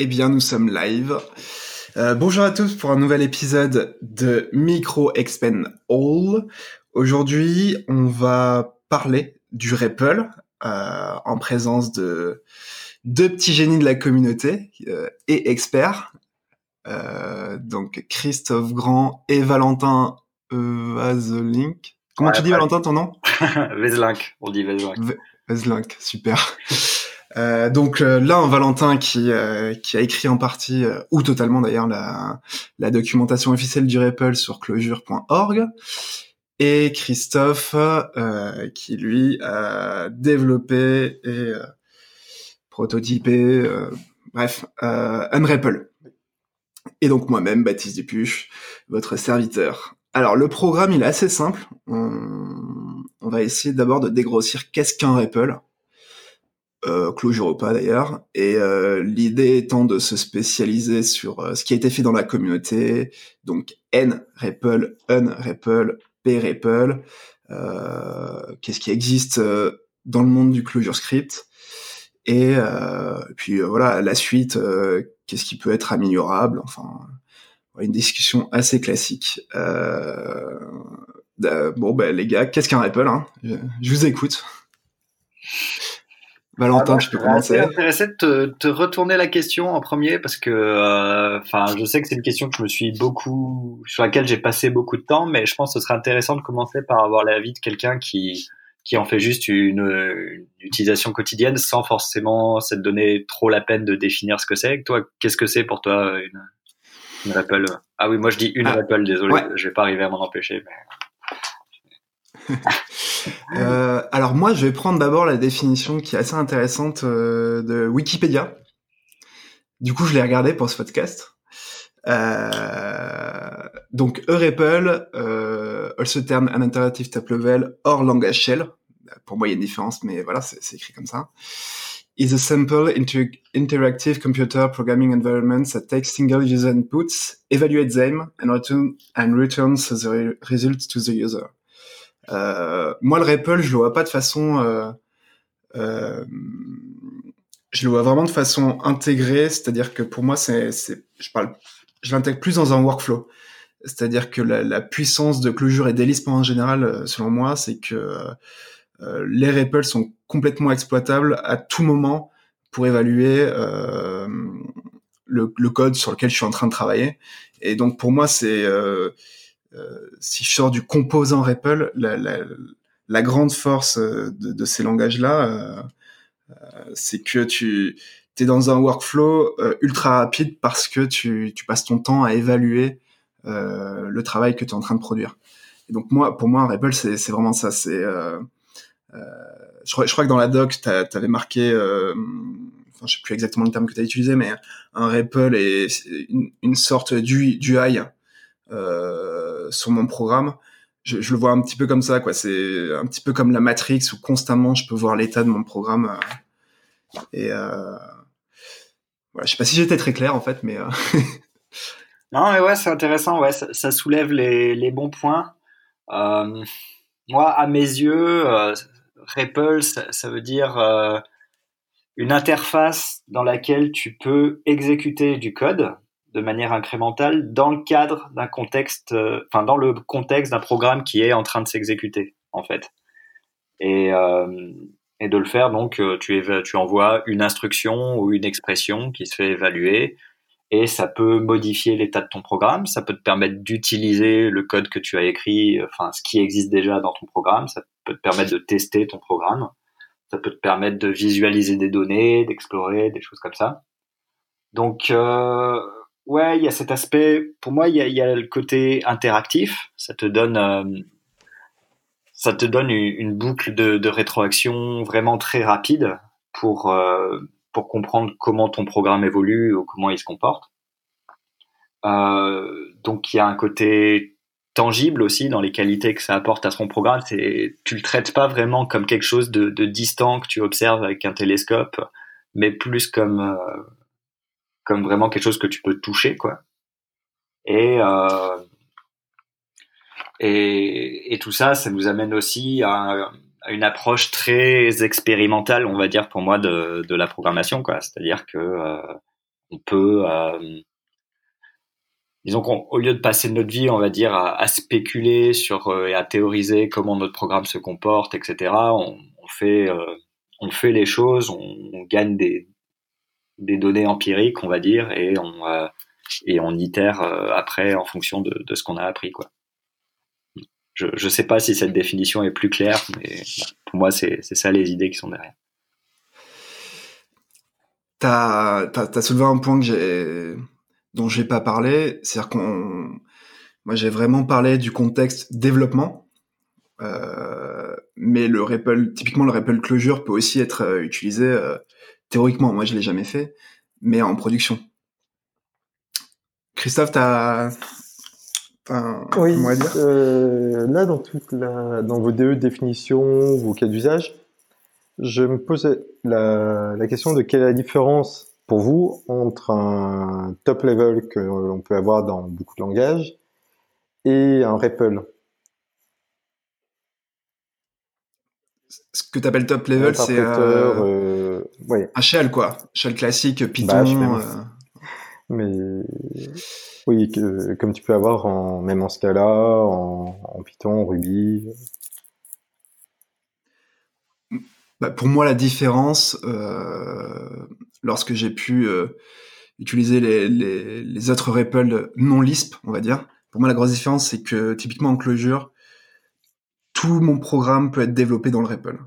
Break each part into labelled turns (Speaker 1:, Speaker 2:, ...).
Speaker 1: Eh bien, nous sommes live. Euh, bonjour à tous pour un nouvel épisode de Micro Expand All. Aujourd'hui, on va parler du REPL euh, en présence de deux petits génies de la communauté euh, et experts. donc Christophe Grand et Valentin Vazelink. Comment tu dis Valentin ton nom?
Speaker 2: Veslink, on dit Veslink.
Speaker 1: Veslink, super. Euh, donc euh, là, un Valentin qui euh, qui a écrit en partie ou totalement d'ailleurs la, documentation officielle du REPL sur closure.org et Christophe qui lui a développé et prototypé bref Unrepl. Et donc moi-même, Baptiste Dupuche, votre serviteur. Alors le programme il est assez simple. On, on va essayer d'abord de dégrossir qu'est-ce qu'un REPL euh, Clojure ou pas d'ailleurs. Et euh, l'idée étant de se spécialiser sur euh, ce qui a été fait dans la communauté, donc N REPL, Un REPL, P REPL, euh, qu'est-ce qui existe dans le monde du Clojure Script, et, puis voilà la suite, qu'est-ce qui peut être améliorable, enfin une discussion assez classique. bon ben les gars, qu'est-ce qu'un REPL hein? Je vous écoute. Valentin, ah, tu peux commencer.
Speaker 2: Je intéressé de te, te, retourner la question en premier parce que, euh, enfin, je sais que c'est une question que je me suis beaucoup, sur laquelle j'ai passé beaucoup de temps, mais je pense que ce serait intéressant de commencer par avoir l'avis de quelqu'un qui qui en fait juste une, une, utilisation quotidienne sans forcément se donner trop la peine de définir ce que c'est. Toi, qu'est-ce que c'est pour toi une, une REPL Ah oui, moi je dis une ah, désolé, je vais pas arriver à m'en empêcher. Mais...
Speaker 1: Euh, alors moi, je vais prendre d'abord la définition qui est assez intéressante euh, de Wikipédia. Du coup, je l'ai regardé pour ce podcast. Euh, donc, REPL, euh, also term an interactive top level or language shell. Pour moi, il y a une différence, mais voilà, c'est écrit comme ça. Is a simple inter interactive computer programming environment that takes single user inputs, evaluates them, and returns the results to the user. Euh, moi, le REPL, je le vois pas de façon, euh, euh, je le vois vraiment de façon intégrée, c'est-à-dire que pour moi, c'est, je parle, je l'intègre plus dans un workflow. C'est-à-dire que la, puissance de Clojure et d'Elisp en général, selon moi, c'est que les REPL sont complètement exploitables à tout moment pour évaluer euh, le, le, code sur lequel je suis en train de travailler. Et donc pour moi, c'est euh, si je sors du composant REPL, la, la, la grande force euh, de, de ces langages-là, euh, c'est que tu es dans un workflow ultra rapide parce que tu, tu, passes ton temps à évaluer le travail que tu es en train de produire. Et donc moi, pour moi, un REPL, c'est vraiment ça. C'est euh, euh, je, crois, je, crois, que dans la doc, tu avais marqué, euh, enfin, je sais plus exactement le terme que tu as utilisé, mais un REPL est une, une sorte d'UI euh, sur mon programme. Je, le vois un petit peu comme ça, quoi. C'est un petit peu comme la Matrix où constamment je peux voir l'état de mon programme. Euh, et euh, voilà, je sais pas si j'étais très clair en fait, mais. Euh...
Speaker 2: non, mais ouais, c'est intéressant. Ouais, ça, soulève les, bons points. Euh, moi, à mes yeux, euh, ça, veut dire une interface dans laquelle tu peux exécuter du code de manière incrémentale dans le cadre d'un contexte, euh, enfin dans le contexte d'un programme qui est en train de s'exécuter en fait. Et, euh, et de le faire donc euh, tu, tu envoies une instruction ou une expression qui se fait évaluer et ça peut modifier l'état de ton programme, ça peut te permettre d'utiliser le code que tu as écrit, enfin ce qui existe déjà dans ton programme, ça peut te permettre de tester ton programme, ça peut te permettre de visualiser des données, d'explorer des choses comme ça. Donc euh, Ouais, il y a cet aspect. Pour moi, il y a, y a le côté interactif. Ça te donne, euh, ça te donne une, boucle de, de, rétroaction vraiment très rapide pour euh, pour comprendre comment ton programme évolue ou comment il se comporte. Euh, donc, il y a un côté tangible aussi dans les qualités que ça apporte à ton programme. C'est, tu le traites pas vraiment comme quelque chose de, de distant que tu observes avec un télescope, mais plus comme euh, comme vraiment quelque chose que tu peux toucher, quoi. Et, euh, et, tout ça, ça nous amène aussi à, une approche très expérimentale, on va dire pour moi, de, de la programmation, quoi. C'est-à-dire que euh, on peut, disons qu'au lieu de passer notre vie, on va dire, à, spéculer sur et à théoriser comment notre programme se comporte, etc. On, fait, on fait les choses, on, gagne des, des données empiriques, on va dire, et on on itère après en fonction de, ce qu'on a appris, quoi je ne sais pas si cette définition est plus claire, mais pour moi, c'est ça les idées qui sont derrière.
Speaker 1: Tu as, soulevé un point que dont j'ai pas parlé, c'est-à-dire qu'on, moi j'ai vraiment parlé du contexte développement, euh, mais le typiquement le REPL closure peut aussi être euh, utilisé euh, théoriquement. Moi je l'ai jamais fait, mais en production. Christophe, t'as
Speaker 3: oui, euh, là, dans, toute la, dans vos DE définitions, vos cas d'usage, je me posais la, la, question de quelle est la différence pour vous entre un top level que l'on peut avoir dans beaucoup de langages et un REPL?
Speaker 1: Ce que tu appelles top level, c'est euh, euh, un shell, quoi. Shell classique, Python.
Speaker 3: mais oui, comme tu peux avoir en, même en Scala, en, Python, en Ruby.
Speaker 1: Bah, pour moi, la différence, euh, lorsque j'ai pu euh, utiliser les, autres REPL non Lisp, on va dire, pour moi, la grosse différence, c'est que typiquement en Clojure, tout mon programme peut être développé dans le REPL.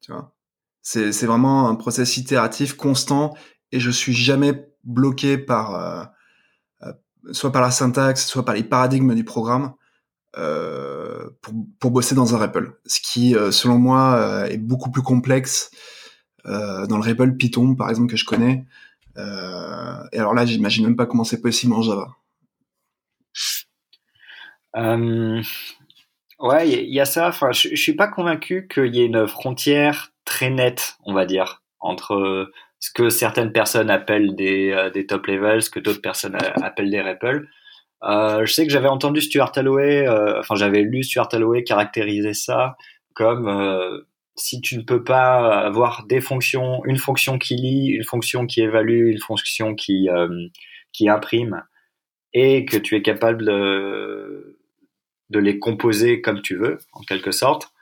Speaker 1: Tu vois? C'est, vraiment un process itératif constant et je suis jamais bloqué par euh, soit par la syntaxe, soit par les paradigmes du programme, euh, pour, bosser dans un REPL. Ce qui, euh, selon moi, euh, est beaucoup plus complexe euh, dans le REPL Python, par exemple, que je connais. Euh, et alors là, j'imagine même pas comment c'est possible en Java.
Speaker 2: Ouais, il y, a ça. Enfin, je, je suis pas convaincu qu'il y ait une frontière très nette, on va dire, entre ce que certaines personnes appellent des, euh, des top levels, ce que d'autres personnes appellent des REPL. Euh, je sais que j'avais entendu Stuart Holloway, euh, enfin j'avais lu Stuart Holloway caractériser ça comme euh, si tu ne peux pas avoir des fonctions, une fonction qui lit, une fonction qui évalue, une fonction qui qui imprime, et que tu es capable de, de les composer comme tu veux, en quelque sorte,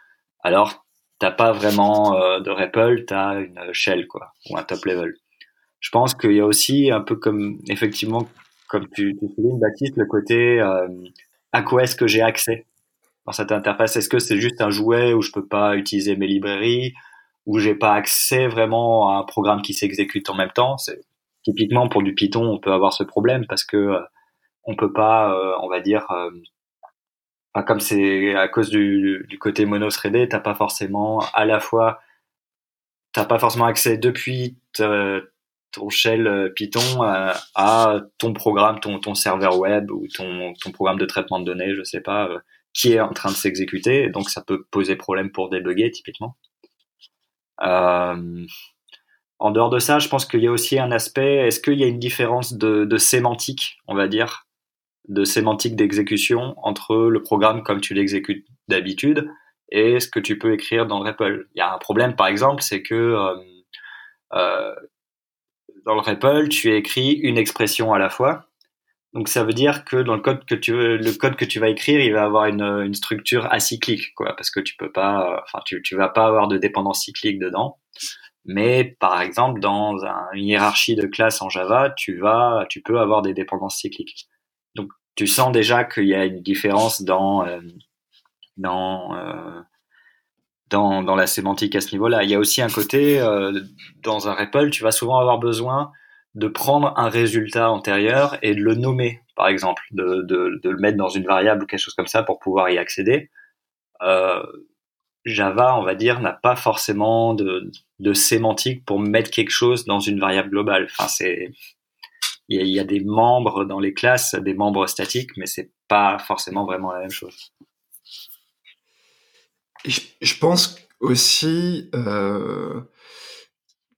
Speaker 2: alors t'as pas vraiment euh, de REPL, t'as une shell quoi, ou un top level. Je pense qu'il y a aussi un peu comme effectivement, comme tu, tu soulignes Baptiste, le côté euh, à quoi est-ce que j'ai accès dans cette interface? Est-ce que c'est juste un jouet où je peux pas utiliser mes librairies, où j'ai pas accès vraiment à un programme qui s'exécute en même temps? C'est typiquement pour du Python, on peut avoir ce problème parce que euh, on peut pas, euh, on va dire, euh, comme c'est à cause du, côté mono-threadé, t'as pas forcément à la fois, t'as pas forcément accès depuis ton shell euh, Python à, ton programme, ton, ton serveur web ou ton, ton programme de traitement de données, je sais pas, euh, qui est en train de s'exécuter. Donc ça peut poser problème pour débugger typiquement. Euh, en dehors de ça, je pense qu'il y a aussi un aspect. Est-ce qu'il y a une différence de, de sémantique, on va dire, de sémantique d'exécution entre le programme comme tu l'exécutes d'habitude et ce que tu peux écrire dans le REPL. Il y a un problème, par exemple, c'est que euh, euh, dans le REPL, tu écris une expression à la fois. Donc ça veut dire que dans le code que tu veux, le code que tu vas écrire, il va avoir une, une structure acyclique, quoi, parce que tu peux pas, enfin tu, tu vas pas avoir de dépendance cyclique dedans. Mais par exemple, dans une hiérarchie de classes en Java, tu vas, tu peux avoir des dépendances cycliques. Tu sens déjà qu'il y a une différence dans euh, dans, euh, dans dans la sémantique à ce niveau-là. Il y a aussi un côté euh, dans un REPL, tu vas souvent avoir besoin de prendre un résultat antérieur et de le nommer, par exemple, de, de, le mettre dans une variable ou quelque chose comme ça pour pouvoir y accéder. Java, on va dire, n'a pas forcément de, de sémantique pour mettre quelque chose dans une variable globale. Enfin, c'est il y, a des membres dans les classes, des membres statiques, mais c'est pas forcément vraiment la même chose.
Speaker 1: je, pense aussi, euh,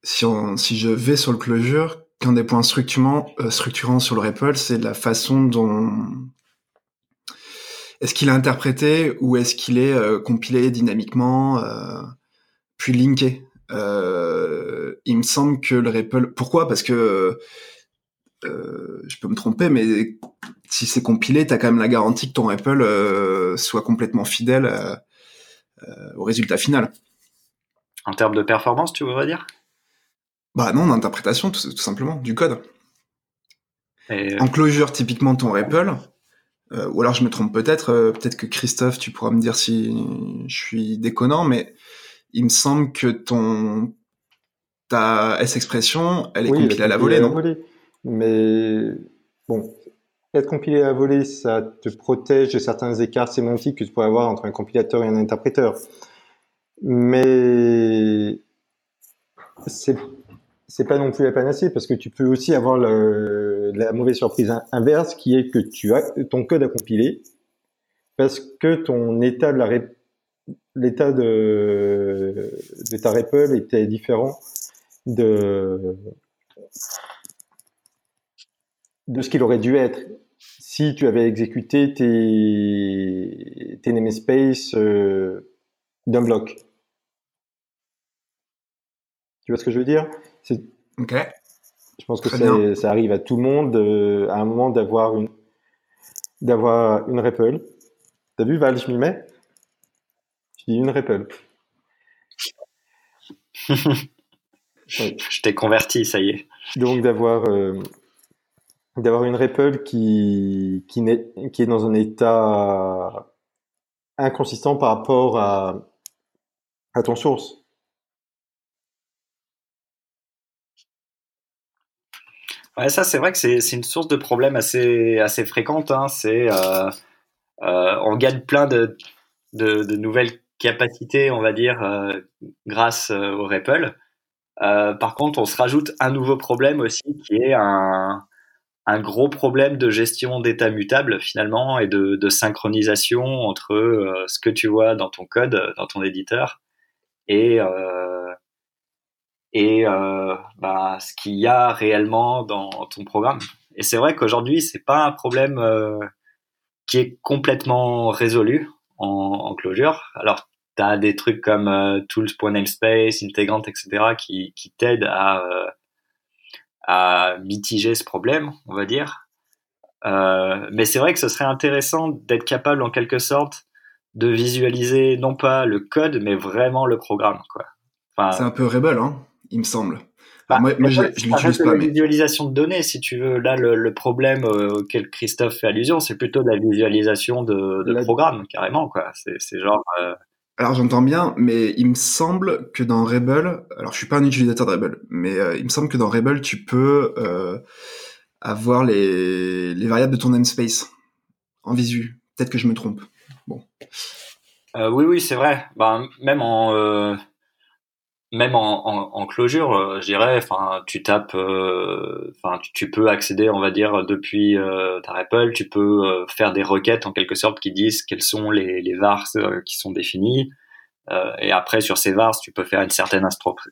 Speaker 1: si, si je vais sur le closure, qu'un des points structurants, euh, structurants sur le REPL, c'est la façon dont est-ce qu'il est interprété ou est-ce qu'il est, euh, compilé dynamiquement, puis linké? il me semble que le REPL... Pourquoi? Parce que euh, je peux me tromper, mais si c'est compilé, tu as quand même la garantie que ton REPL euh, soit complètement fidèle euh, au résultat final.
Speaker 2: En termes de performance, tu voudrais dire?
Speaker 1: Bah non, d'interprétation, tout, simplement, du code. En closure, typiquement, ton REPL, ou alors je me trompe peut-être, peut-être que Christophe, tu pourras me dire si je suis déconnant, mais il me semble que ton ta S expression, elle est compilée à la volée, non?
Speaker 3: Mais bon, être compilé à volée, ça te protège de certains écarts sémantiques que tu pourrais avoir entre un compilateur et un interpréteur. Mais c'est c'est pas non plus la panacée parce que tu peux aussi avoir la mauvaise surprise inverse qui est que tu as ton code à compiler parce que ton état de la l'état de, de ta REPL était différent de, de ce qu'il aurait dû être si tu avais exécuté tes, tes namespace euh, d'un bloc. Tu vois ce que je veux dire?
Speaker 1: Ok.
Speaker 3: Je pense que ça arrive à tout le monde euh, à un moment d'avoir une d'avoir une REPL. T'as vu Val, je m'y mets? Une REPL.
Speaker 2: Je t'ai converti, ça y est.
Speaker 3: Donc d'avoir euh, d'avoir une REPL qui qui, est dans un état inconsistant par rapport à, à ton source.
Speaker 2: Ouais, ça c'est vrai que c'est une source de problème assez assez fréquente. Hein. C'est euh, euh, on gagne plein de, de, nouvelles capacité, on va dire, euh, grâce au REPL. Par contre, on se rajoute un nouveau problème aussi qui est un, un gros problème de gestion d'état mutable finalement et de, de synchronisation entre ce que tu vois dans ton code, dans ton éditeur et et bah, ce qu'il y a réellement dans ton programme. Et c'est vrai qu'aujourd'hui, c'est pas un problème qui est complètement résolu en, en Clojure. Alors, tu des trucs comme euh, tools.namespace, Integrant, etc. qui, qui t'aident à, euh, à mitiger ce problème, on va dire. Euh, mais c'est vrai que ce serait intéressant d'être capable en quelque sorte de visualiser non pas le code, mais vraiment le programme. Quoi.
Speaker 1: Enfin, c'est un peu Rebel, hein, il me semble. Bah, moi, je, l'utilise
Speaker 2: pas. La visualisation de données, si tu veux, là, le, problème auquel Christophe fait allusion, c'est plutôt de la visualisation de, de programme, carrément. quoi. C'est genre.
Speaker 1: Alors j'entends bien, mais il me semble que dans Rebel, alors je suis pas un utilisateur de Rebel, mais euh, il me semble que dans Rebel tu peux euh, avoir les, les variables de ton namespace en visu. Peut-être que je me trompe. Bon.
Speaker 2: Euh, oui, oui, c'est vrai. Ben, même en même en, en, closure, je dirais, enfin, tu tapes, enfin, tu, peux accéder, on va dire, depuis ta REPL, tu peux faire des requêtes en quelque sorte qui disent quels sont les, les vars qui sont définis. et après, sur ces vars, tu peux faire une certaine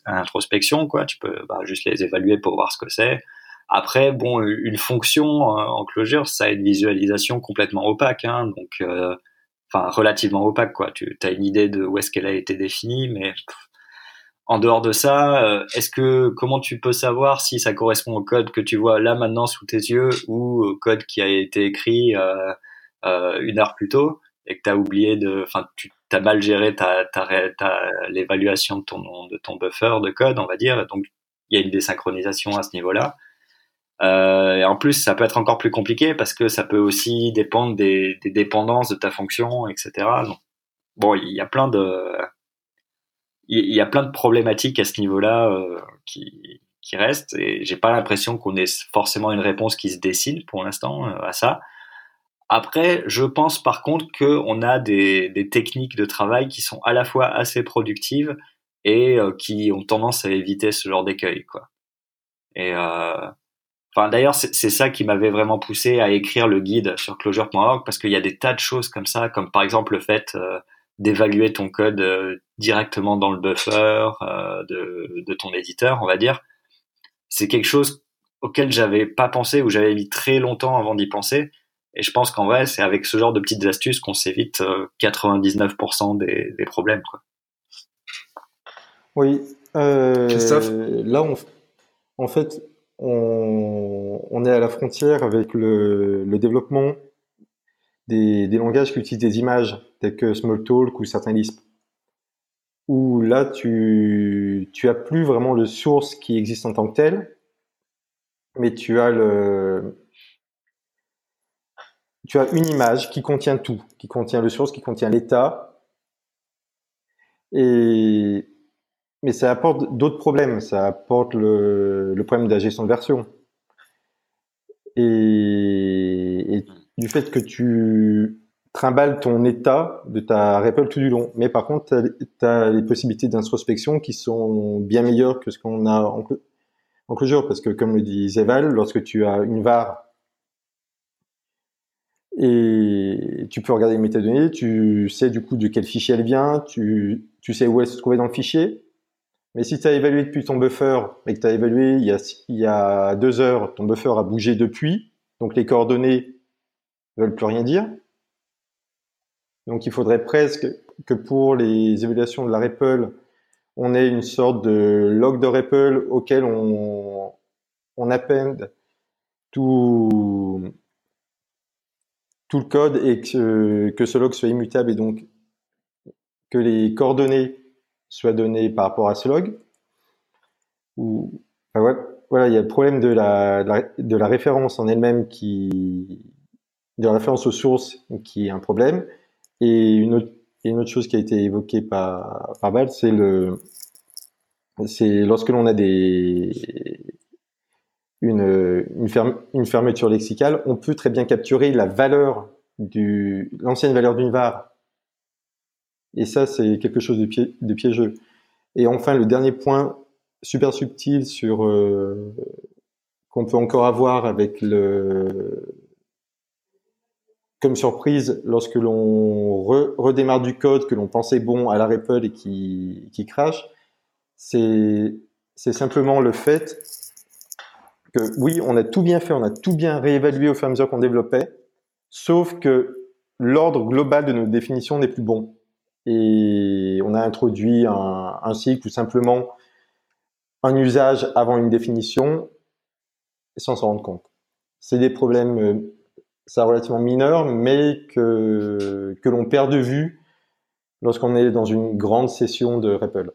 Speaker 2: introspection, quoi. Tu peux bah, juste les évaluer pour voir ce que c'est. Après, bon, une fonction en closure, ça a une visualisation complètement opaque, hein, donc, enfin, relativement opaque, quoi. Tu as une idée de où est-ce qu'elle a été définie, mais en dehors de ça, euh, est-ce que comment tu peux savoir si ça correspond au code que tu vois là maintenant sous tes yeux ou au code qui a été écrit euh, euh, une heure plus tôt et que tu as oublié de, enfin tu as mal géré ta, ta, l'évaluation de ton de ton buffer de code, on va dire. Donc il y a une désynchronisation à ce niveau-là. et en plus, ça peut être encore plus compliqué parce que ça peut aussi dépendre des, des dépendances de ta fonction, etc. Bon, il y a plein de il y, a plein de problématiques à ce niveau-là euh, qui, qui restent et j'ai pas l'impression qu'on ait forcément une réponse qui se dessine pour l'instant euh, à ça. Après, je pense par contre qu'on a des, des, techniques de travail qui sont à la fois assez productives et euh, qui ont tendance à éviter ce genre d'écueil, quoi. Et enfin, d'ailleurs, c'est ça qui m'avait vraiment poussé à écrire le guide sur closure.org parce qu'il y a des tas de choses comme ça, comme par exemple le fait d'évaluer ton code euh, directement dans le buffer euh, de, de, ton éditeur, on va dire. C'est quelque chose auquel j'avais pas pensé ou j'avais mis très longtemps avant d'y penser. Et je pense qu'en vrai, c'est avec ce genre de petites astuces qu'on s'évite 99% euh, des, des, problèmes. Quoi.
Speaker 3: Oui, Christophe? Là, on, en fait, on, est à la frontière avec le, développement des, langages qui utilisent des images, tels que Smalltalk ou certains Lisp. Où là, tu, tu as plus vraiment le source qui existe en tant que tel, mais tu as une image qui contient tout, qui contient le source, qui contient l'état. Et mais ça apporte d'autres problèmes. Ça apporte le, le problème de la gestion de version. Et, du fait que tu trimbales ton état de ta REPL tout du long. Mais par contre, tu as, les possibilités d'introspection qui sont bien meilleures que ce qu'on a en, en closure. Parce que comme le dit Zeval, lorsque tu as une var et tu peux regarder les métadonnées, tu sais du coup de quel fichier elle vient, tu, sais où elle se trouvait dans le fichier, mais si tu as évalué depuis ton buffer et que tu as évalué il y a deux heures, ton buffer a bougé depuis, donc les coordonnées ne veulent plus rien dire. Donc il faudrait presque que pour les évaluations de la REPL, on ait une sorte de log de REPL auquel on, on append tout, tout le code et que, que ce log soit immutable et donc que les coordonnées soit donné par rapport à ce log. Ou, voilà, il y a le problème de la, de la, référence en elle-même qui, de la référence aux sources qui est un problème. Et une autre, une autre chose qui a été évoquée par, par Val, c'est le, c'est lorsque l'on a des, une, une, une, fermeture lexicale, on peut très bien capturer la valeur du, l'ancienne valeur d'une var et ça, c'est quelque chose de, piégeux. Et enfin, le dernier point super subtil sur euh, qu'on peut encore avoir avec le comme surprise lorsque l'on redémarre du code que l'on pensait bon à la REPL et qui, qui crache, c'est simplement le fait que oui, on a tout bien fait, on a tout bien réévalué au fur et à mesure qu'on développait, sauf que l'ordre global de nos définitions n'est plus bon et on a introduit un, cycle ou simplement un usage avant une définition sans s'en rendre compte. C'est des problèmes euh, ça relativement mineurs, mais que, l'on perd de vue lorsqu'on est dans une grande session de REPL.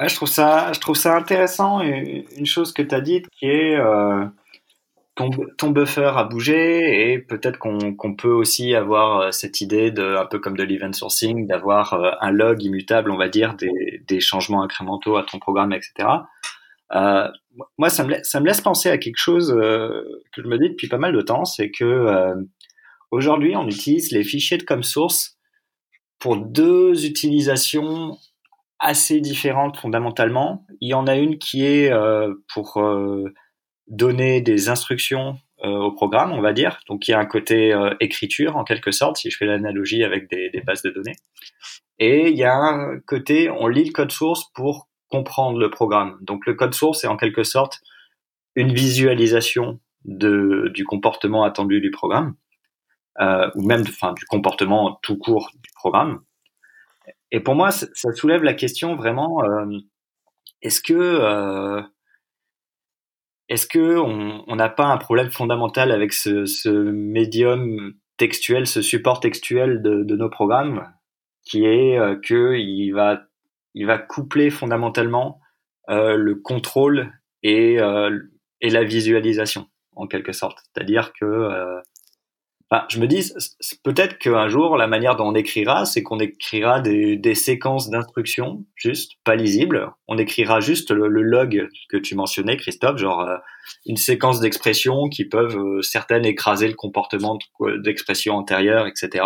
Speaker 2: Je trouve ça, intéressant. Une chose que tu as dite qui est euh, ton, buffer a bougé et peut-être qu'on peut aussi avoir euh, cette idée de un peu comme de l'event sourcing d'avoir euh, un log immutable on va dire des, changements incrémentaux à ton programme etc euh, moi ça me, laisse penser à quelque chose que je me dis depuis pas mal de temps c'est que aujourd'hui on utilise les fichiers de comme source pour deux utilisations assez différentes fondamentalement il y en a une qui est pour donner des instructions euh, au programme, on va dire. Donc il y a un côté euh, écriture en quelque sorte, si je fais l'analogie avec des, bases de données. Et il y a un côté, on lit le code source pour comprendre le programme. Donc le code source est en quelque sorte une visualisation de, du comportement attendu du programme, euh, ou même du comportement tout court du programme. Et pour moi, ça soulève la question vraiment, euh, est-ce que euh, est-ce on n'a pas un problème fondamental avec ce, médium textuel, ce support textuel de, nos programmes, qui est euh, que il va il va coupler fondamentalement euh, le contrôle et euh, et la visualisation en quelque sorte. C'est-à-dire que je me dis, peut-être qu'un jour, la manière dont on écrira, c'est qu'on écrira des, des séquences d'instructions, juste, pas lisibles. On écrira juste le, log que tu mentionnais, Christophe, genre euh, une séquence d'expressions qui peuvent, euh, certaines, écraser le comportement d'expression antérieure, etc.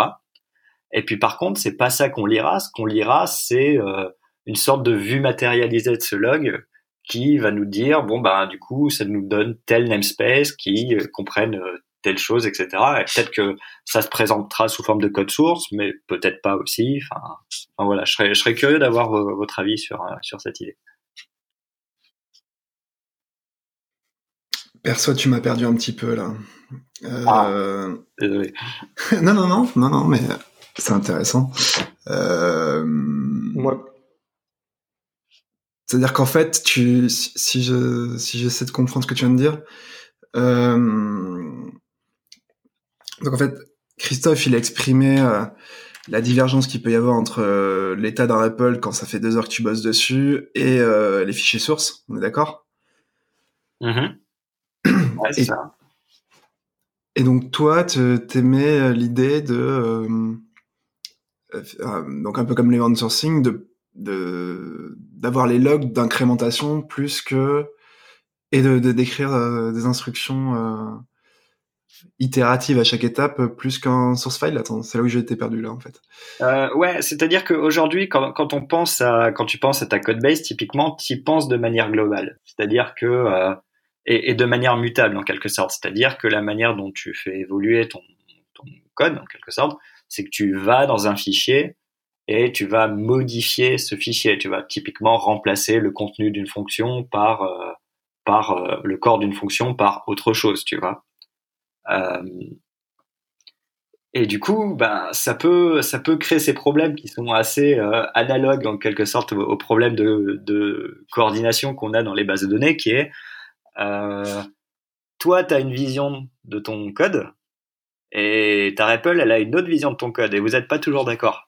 Speaker 2: Et puis par contre, c'est pas ça qu'on lira. Ce qu'on lira, c'est euh, une sorte de vue matérialisée de ce log qui va nous dire, bon, ben, du coup, ça nous donne tel namespace qui comprenne telle chose, etc. Et peut-être que ça se présentera sous forme de code source, mais peut-être pas aussi. Enfin, voilà, je serais, je serais curieux d'avoir votre avis sur, euh, sur cette idée.
Speaker 1: Perso, tu m'as perdu un petit peu là.
Speaker 2: Euh... Ah, désolé.
Speaker 1: non, non, non, non, non, mais C'est intéressant. Euh...
Speaker 3: Moi.
Speaker 1: C'est-à-dire qu'en fait, tu, si je, si j'essaie de comprendre ce que tu viens de dire, euh... donc en fait, Christophe, il a exprimé euh, la divergence qu'il peut y avoir entre euh, l'état d'un REPL quand ça fait deux heures que tu bosses dessus et les fichiers sources. On est d'accord?
Speaker 2: Mm-hmm. ouais, c'est ça.
Speaker 1: Et donc toi, t'aimais euh, l'idée de donc un peu comme l'event sourcing de d'avoir les logs d'incrémentation plus que et de, décrire des instructions itératives à chaque étape plus qu'un source file. Attends, c'est là où j'ai été perdu là en fait.
Speaker 2: ouais, c'est-à-dire qu'aujourd'hui, quand, quand on pense à quand tu penses à ta code base, typiquement, tu y penses de manière globale. C'est-à-dire que et, de manière mutable en quelque sorte. C'est-à-dire que la manière dont tu fais évoluer ton, code en quelque sorte, c'est que tu vas dans un fichier et tu vas modifier ce fichier. Tu vas typiquement remplacer le contenu d'une fonction par euh, par euh, le corps d'une fonction par autre chose, tu vois. Euh, et du coup, ben ça peut ça peut créer ces problèmes qui sont assez analogues en quelque sorte aux, problèmes de, de coordination qu'on a dans les bases de données, qui est toi, tu as une vision de ton code et ta REPL, elle a une autre vision de ton code et vous n'êtes pas toujours d'accord.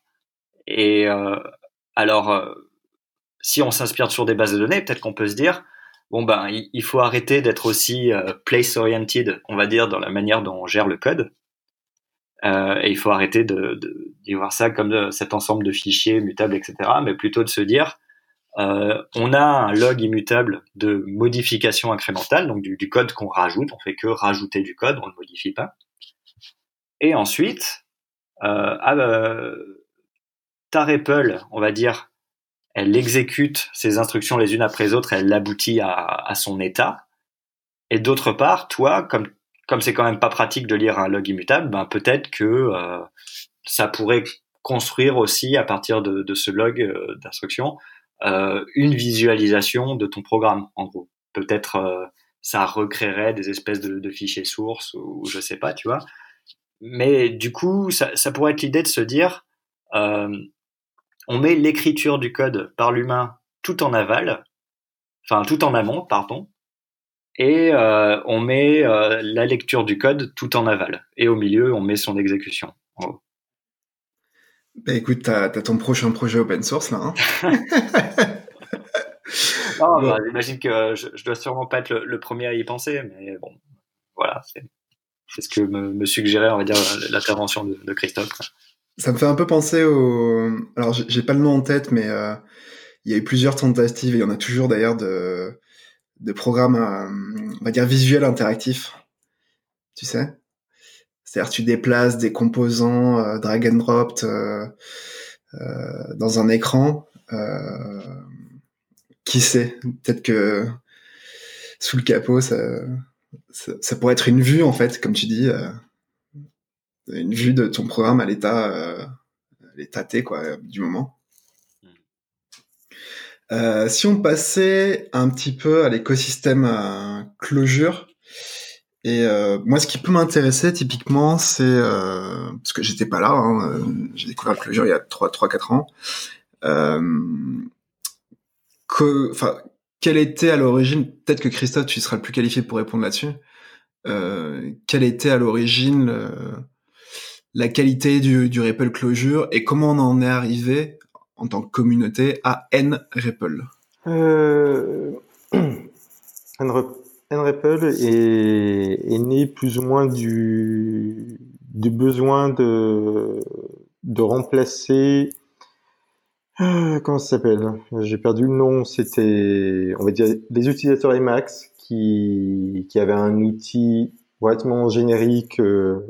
Speaker 2: Et euh, alors, euh, si on s'inspire sur des bases de données, peut-être qu'on peut se dire, bon ben, il, faut arrêter d'être aussi place-oriented, on va dire, dans la manière dont on gère le code. et il faut arrêter de, de, de voir ça comme cet ensemble de fichiers mutables, etc., mais plutôt de se dire, euh, on a un log immutable de modification incrémentale, donc du, code qu'on rajoute. On fait que rajouter du code, on ne modifie pas. Et ensuite, euh, ah, ta REPL, on va dire, elle exécute ses instructions les unes après les autres, elle aboutit à, son état. Et d'autre part, toi, comme comme c'est quand même pas pratique de lire un log immutable, ben peut-être que euh, ça pourrait construire aussi à partir de, ce log euh, d'instruction euh, une visualisation de ton programme, en gros. Peut-être ça recréerait des espèces de, fichiers sources ou, je sais pas, tu vois. Mais du coup, ça, pourrait être l'idée de se dire, on met l'écriture du code par l'humain tout en aval, enfin tout en amont, pardon, et euh, on met euh, la lecture du code tout en aval. Et au milieu, on met son exécution. En.
Speaker 1: Bah écoute, t'as as ton prochain projet open source là. Hein
Speaker 2: bah, j'imagine que je, dois sûrement pas être le, premier à y penser, mais bon, voilà, c'est ce que me, suggérait, on va dire, l'intervention de, Christophe.
Speaker 1: Ça me fait un peu penser au. Alors, j'ai pas le nom en tête, mais euh, il y a eu plusieurs tentatives, et il y en a toujours d'ailleurs, de, de programmes, euh, on va dire, visuels interactifs. Tu sais c'est-à-dire tu déplaces des composants euh, drag and drop dans un écran. qui sait Peut-être que sous le capot, ça, ça, pourrait être une vue en fait, comme tu dis, une vue de ton programme à l'état, l'état T quoi, du moment. si on passait un petit peu à l'écosystème closure, et euh, moi, ce qui peut m'intéresser typiquement, c'est euh, parce que j'étais pas là, hein, euh, j'ai découvert le Clojure il y a 3-4 ans. Euh, que, enfin, quelle était à l'origine Peut-être que Christophe, tu seras le plus qualifié pour répondre là-dessus. Euh, quelle était à l'origine la qualité du, du REPL Clojure et comment on en est arrivé en tant que communauté à N REPL
Speaker 3: euh... NREPL est, né plus ou moins du, du besoin de, de remplacer euh, comment ça s'appelle? J'ai perdu le nom. C'était, on va dire, des utilisateurs Emacs qui, qui avaient un outil relativement générique. Euh,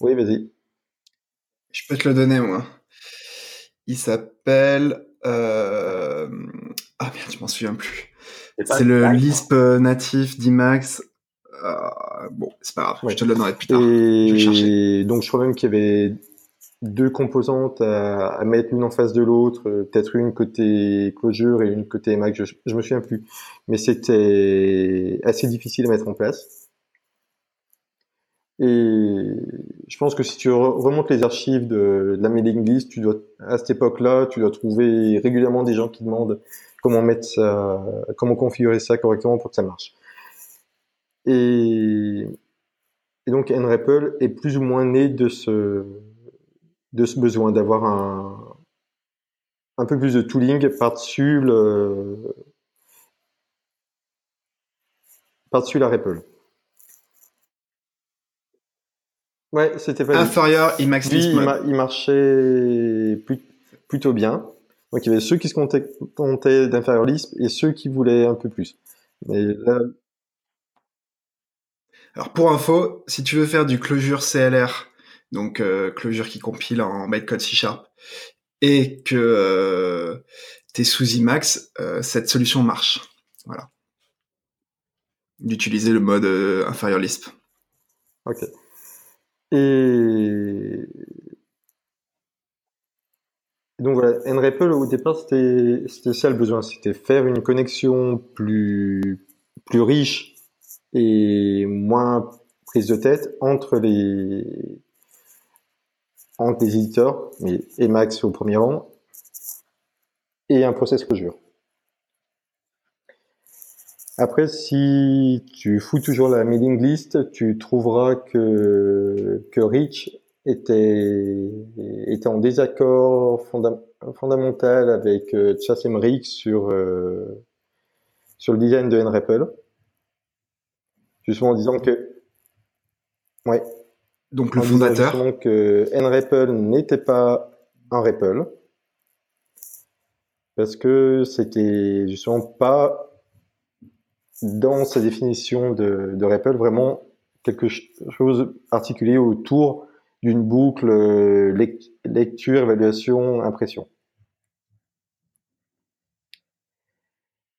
Speaker 3: oui, vas-y.
Speaker 1: Je peux te le donner, moi. Il s'appelle... Euh... Ah merde, je m'en souviens plus. C'est le Lisp natif d'Imax. Euh, bon, c'est pas grave, je te le donnerai plus tard.
Speaker 3: Et donc, je crois même qu'il y avait deux composantes à, mettre l'une en face de l'autre, euh, peut-être une côté Clojure et une côté Emacs, je, je me souviens plus. Mais c'était assez difficile à mettre en place. Et je pense que si tu remontes les archives de, la mailing list, tu dois, à cette époque-là, tu dois trouver régulièrement des gens qui demandent comment mettre ça, comment configurer ça correctement pour que ça marche. Et, donc NREPL est plus ou moins né de ce, de ce besoin d'avoir un, un peu plus de tooling par-dessus le, par-dessus la REPL. Ouais, c'était pas
Speaker 1: inférieur Emacs
Speaker 3: il, il, marchait plutôt bien. Donc il y avait ceux qui se comptaient d'inférieur Lisp et ceux qui voulaient un peu plus. Mais là...
Speaker 1: Alors pour info, si tu veux faire du closure CLR, donc euh, closure qui compile en bytecode C Sharp, et que euh, tu es sous Emacs, euh, cette solution marche. Voilà. D'utiliser le mode inférieur Lisp.
Speaker 3: Ok. Et donc voilà, NREPL au départ c'était ça le besoin, c'était faire une connexion plus plus riche et moins prise de tête entre les entre les éditeurs, mais Emacs au premier rang, et un process closure. Après, si tu fous toujours la mailing list, tu trouveras que, que Rich était, était en désaccord fondamental avec euh, Chas Emmerich sur, euh, sur le design de NREPL. Justement en disant que, ouais.
Speaker 1: Donc le fondateur.
Speaker 3: Justement que NREPL n'était pas un REPL. Parce que c'était justement pas dans sa définition de, REPL vraiment quelque chose articulé autour d'une boucle euh, lecture, évaluation, impression.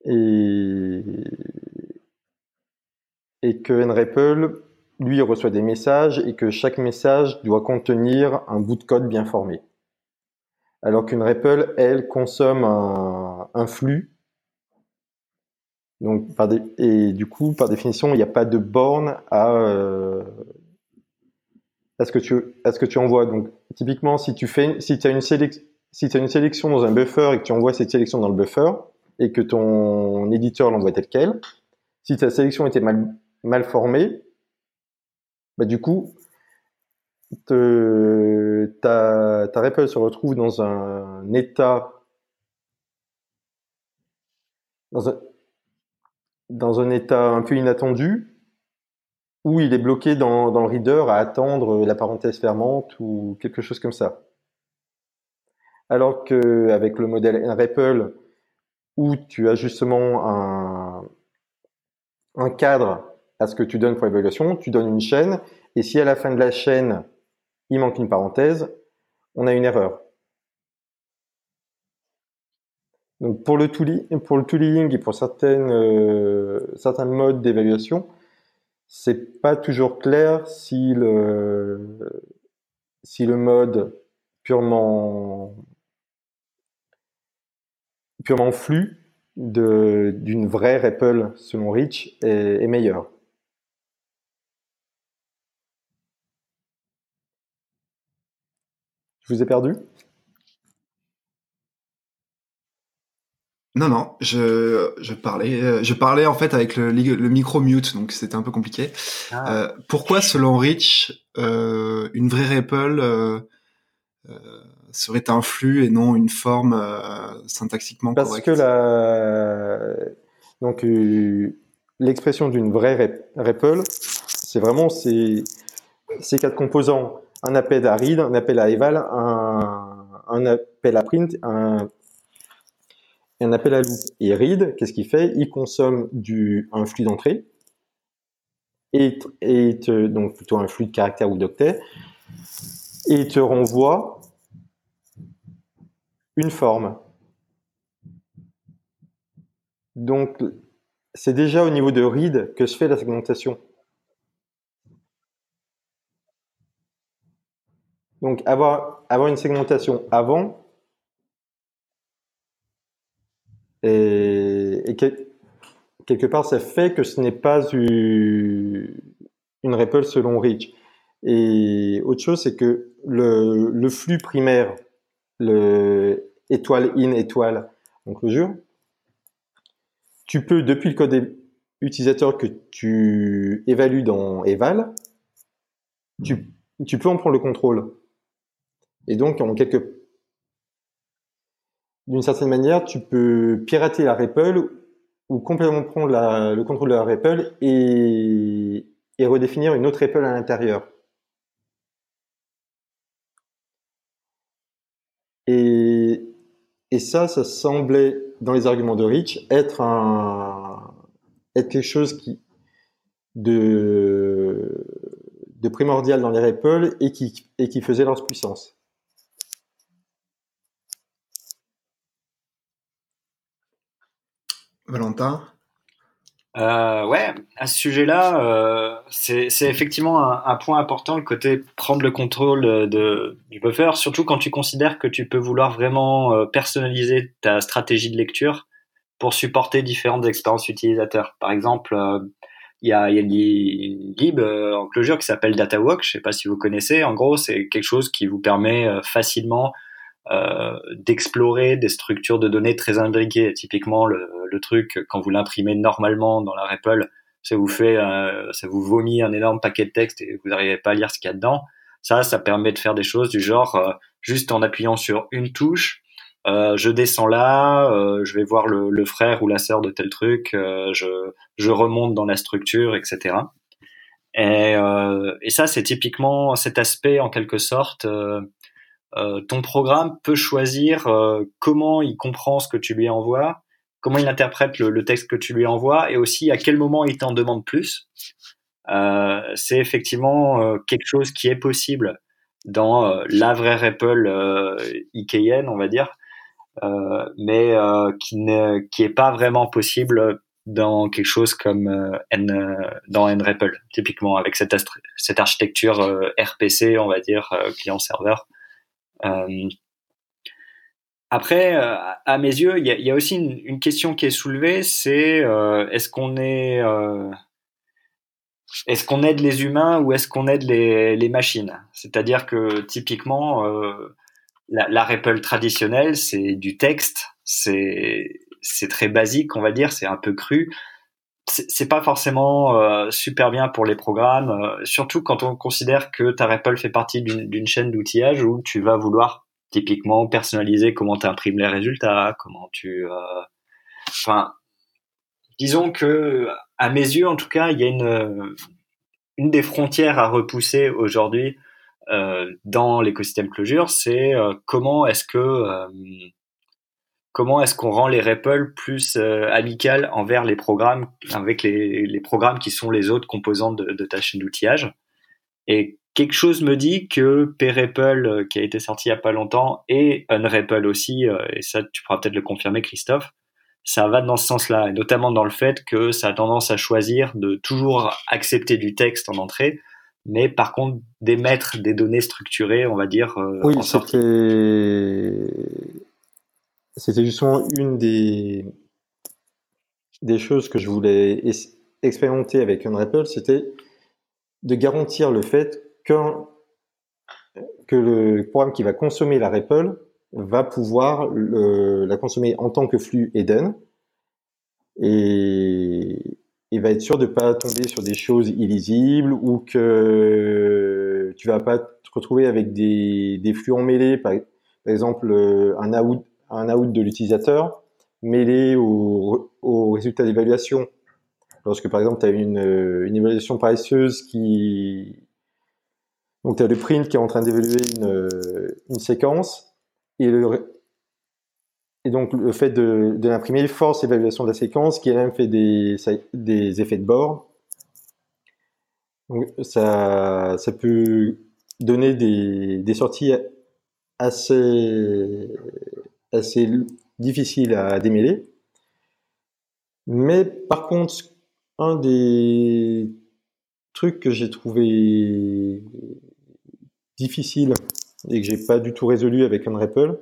Speaker 3: Et, et que NREPL, lui, reçoit des messages et que chaque message doit contenir un bout de code bien formé. Alors qu'une REPL, elle, consomme un flux donc, par et du coup, par définition, il n'y a pas de borne à, euh, à, ce que tu, à ce que tu envoies. Donc, typiquement, si tu fais, si as une sélection, si tu as une sélection dans un buffer et que tu envoies cette sélection dans le buffer et que ton éditeur l'envoie tel quel, si ta sélection était mal, mal formée, bah, du coup, te, ta, ta REPL se retrouve dans un état, dans un, dans un état un peu inattendu, où il est bloqué dans, dans le reader à attendre la parenthèse fermante ou quelque chose comme ça. Alors qu'avec le modèle NREPL, où tu as justement un, un cadre à ce que tu donnes pour l'évaluation, tu donnes une chaîne, et si à la fin de la chaîne, il manque une parenthèse, on a une erreur. Donc pour le tooling, pour le tooling et pour euh, certains modes d'évaluation, c'est pas toujours clair si le, mode purement, purement flux d'une vraie REPL selon Rich est meilleur. Je vous ai perdu?
Speaker 1: Non, non, je, je parlais, euh, je parlais en fait avec le, le micro mute, donc c'était un peu compliqué. Ah. Euh, pourquoi, selon Rich, euh, une vraie REPL euh, euh, serait un flux et non une forme syntaxiquement
Speaker 3: Parce
Speaker 1: correcte?
Speaker 3: que la, donc l'expression d'une vraie REPL, c'est vraiment ces, ces quatre composants un appel à read, un appel à eval, un, un appel à print, un un appel à loop. Et read, qu'est-ce qu'il fait? Il consomme du, un flux d'entrée, et, donc plutôt un flux de caractère ou d'octet, et te renvoie une forme. Donc, c'est déjà au niveau de read que se fait la segmentation. Donc, avoir, avoir une segmentation avant, Et, quelque part, ça fait que ce n'est pas une REPL selon Rich. Et autre chose, c'est que le, le, flux primaire, le étoile in, étoile en closure, tu peux, depuis le code utilisateur que tu évalues dans eval, tu, tu peux en prendre le contrôle. Et donc, en quelque, d'une certaine manière, tu peux pirater la REPL ou complètement prendre le contrôle de la REPL et, redéfinir une autre REPL à l'intérieur. Et, ça, ça semblait, dans les arguments de Rich, être quelque chose de primordial dans les REPL et qui, et qui faisait leur puissance.
Speaker 1: Valentin
Speaker 2: euh, ouais, à ce sujet-là, euh, c'est effectivement un, point important, le côté prendre le contrôle du buffer, surtout quand tu considères que tu peux vouloir vraiment euh, personnaliser ta stratégie de lecture pour supporter différentes expériences utilisateurs. Par exemple, euh, il y a, une lib en closure qui s'appelle DataWalk, je sais pas si vous connaissez. En gros, c'est quelque chose qui vous permet facilement d'explorer des structures de données très imbriquées. Typiquement, le, le truc, quand vous l'imprimez normalement dans la REPL, ça vous fait, euh, ça vous vomit un énorme paquet de texte et vous n'arrivez pas à lire ce qu'il y a dedans. Ça, ça permet de faire des choses du genre, euh, juste en appuyant sur une touche, euh, je descends là, je vais voir le, frère ou la sœur de tel truc, je, remonte dans la structure, etc. Et, ça, c'est typiquement cet aspect, en quelque sorte, ton programme peut choisir comment il comprend ce que tu lui envoies, comment il interprète le, texte que tu lui envoies et aussi à quel moment il t'en demande plus. Euh, c'est effectivement quelque chose qui est possible dans la vraie REPL IKN, on va dire, mais qui n'est qui est pas vraiment possible dans quelque chose comme N, dans NREPL, typiquement avec cette, cette architecture RPC, on va dire, client-serveur. Euh, après, euh, à mes yeux, il y a, aussi une, question qui est soulevée, c'est euh, est-ce qu'on est, est-ce qu'on aide les humains ou est-ce qu'on aide les, machines? C'est-à-dire que typiquement, la, la REPL traditionnelle, c'est du texte, c'est c'est très basique, on va dire, c'est un peu cru. C'est pas forcément euh, super bien pour les programmes, euh, surtout quand on considère que ta REPL fait partie d'une chaîne d'outillage où tu vas vouloir typiquement personnaliser comment tu imprimes les résultats, comment tu... Euh, enfin, disons que, à mes yeux en tout cas, il y a une, une des frontières à repousser aujourd'hui dans l'écosystème Clojure, c'est comment est-ce que comment est-ce qu'on rend les REPL plus euh, amicales envers les programmes, avec les, les, programmes qui sont les autres composantes de, de ta chaîne d'outillage. Et quelque chose me dit que PREPL, euh, qui a été sorti il y a pas longtemps, et UnREPL aussi, euh, et ça tu pourras peut-être le confirmer Christophe, ça va dans ce sens-là, et notamment dans le fait que ça a tendance à choisir de toujours accepter du texte en entrée, mais par contre d'émettre des données structurées, on va dire.
Speaker 3: oui, en c'était justement une des, des choses que je voulais expérimenter avec Unrapple, c'était de garantir le fait qu'un que le programme qui va consommer la REPL va pouvoir la consommer en tant que flux Eden et va être sûr de pas tomber sur des choses illisibles ou que tu vas pas te retrouver avec des, des flux emmêlés, par, par exemple un out, un out de l'utilisateur mêlé au, au résultat d'évaluation. Lorsque par exemple tu as une, une évaluation paresseuse qui... Donc tu as le print qui est en train d'évaluer une, une séquence et, donc le fait de, de l'imprimer force l'évaluation de la séquence qui elle-même fait des, des effets de bord. Donc ça, ça peut donner des, des sorties assez assez difficile à démêler. Mais par contre, un des trucs que j'ai trouvé difficile et que j'ai pas du tout résolu avec Unravel,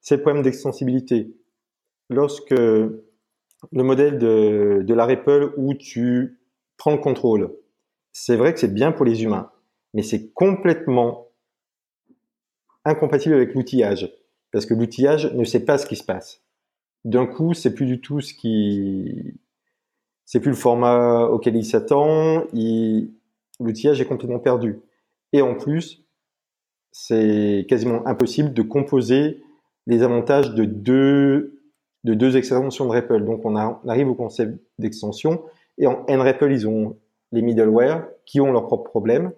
Speaker 3: c'est le problème d'extensibilité. Lorsque le modèle de, de la REPL où tu prends le contrôle, c'est vrai que c'est bien pour les humains. mais c'est complètement incompatible avec l'outillage, parce que l'outillage ne sait pas ce qui se passe. D'un coup, c'est plus du tout ce qui, c'est plus le format auquel il s'attend, l'outillage est complètement perdu. Et en plus, c'est quasiment impossible de composer les avantages de deux, de deux extensions de REPL. Donc on, arrive au concept d'extension, et en NREPL, ils ont les middleware qui ont leurs propres problèmes,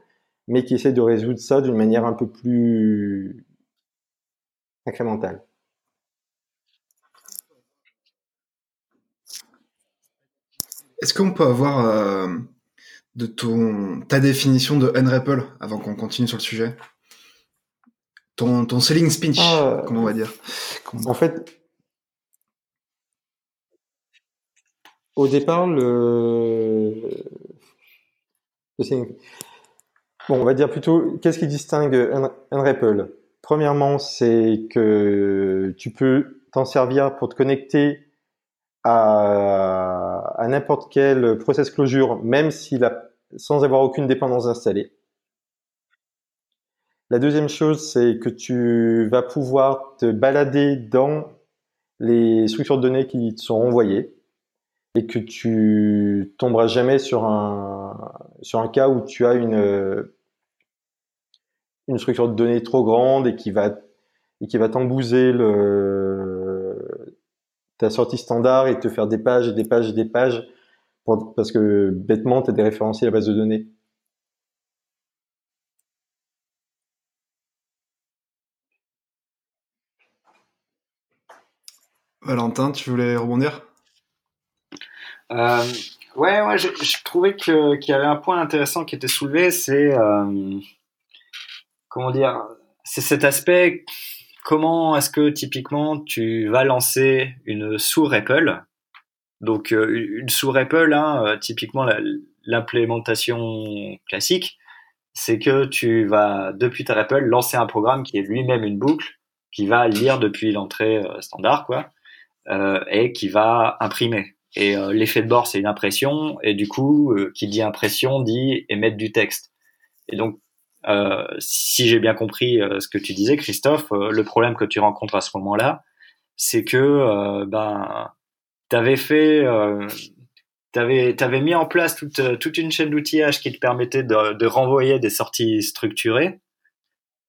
Speaker 3: mais qui essaient de résoudre ça d'une manière un peu plus incrémentale.
Speaker 1: Est-ce qu'on peut avoir euh, de ton, ta définition de NREPL avant qu'on continue sur le sujet? Ton, ton selling speech, ah, comment on va dire.
Speaker 3: En fait, au départ, le, Bon, on va dire plutôt, qu'est-ce qui distingue NREPL Premièrement, c'est que tu peux t'en servir pour te connecter à, à n'importe quel process closure, même s'il a, sans avoir aucune dépendance installée. La deuxième chose, c'est que tu vas pouvoir te balader dans les structures de données qui te sont envoyées et que tu tomberas jamais sur un, sur un cas où tu as une, une structure de données trop grande et qui va, et qui va t'embouser ta sortie standard et te faire des pages et des pages et des pages parce que bêtement, tu as des référentiels à la base de données.
Speaker 1: Valentin, tu voulais rebondir?
Speaker 2: Euh, ouais, ouais, je, trouvais qu'il y avait un point intéressant qui était soulevé, c'est euh, c'est cet aspect. Comment est-ce que typiquement tu vas lancer une sous-REPL Donc euh, une sous-REPL, hein, euh, typiquement l'implémentation classique, c'est que tu vas depuis ta REPL lancer un programme qui est lui-même une boucle qui va lire depuis l'entrée standard, quoi, et qui va imprimer. Et euh, l'effet de bord, c'est une impression. Et du coup, euh, qui dit impression dit émettre du texte. Et donc, euh, si j'ai bien compris ce que tu disais, Christophe, le problème que tu rencontres à ce moment-là, c'est que ben, t'avais fait, t'avais, t'avais mis en place toute, toute une chaîne d'outillage qui te permettait de, de renvoyer des sorties structurées.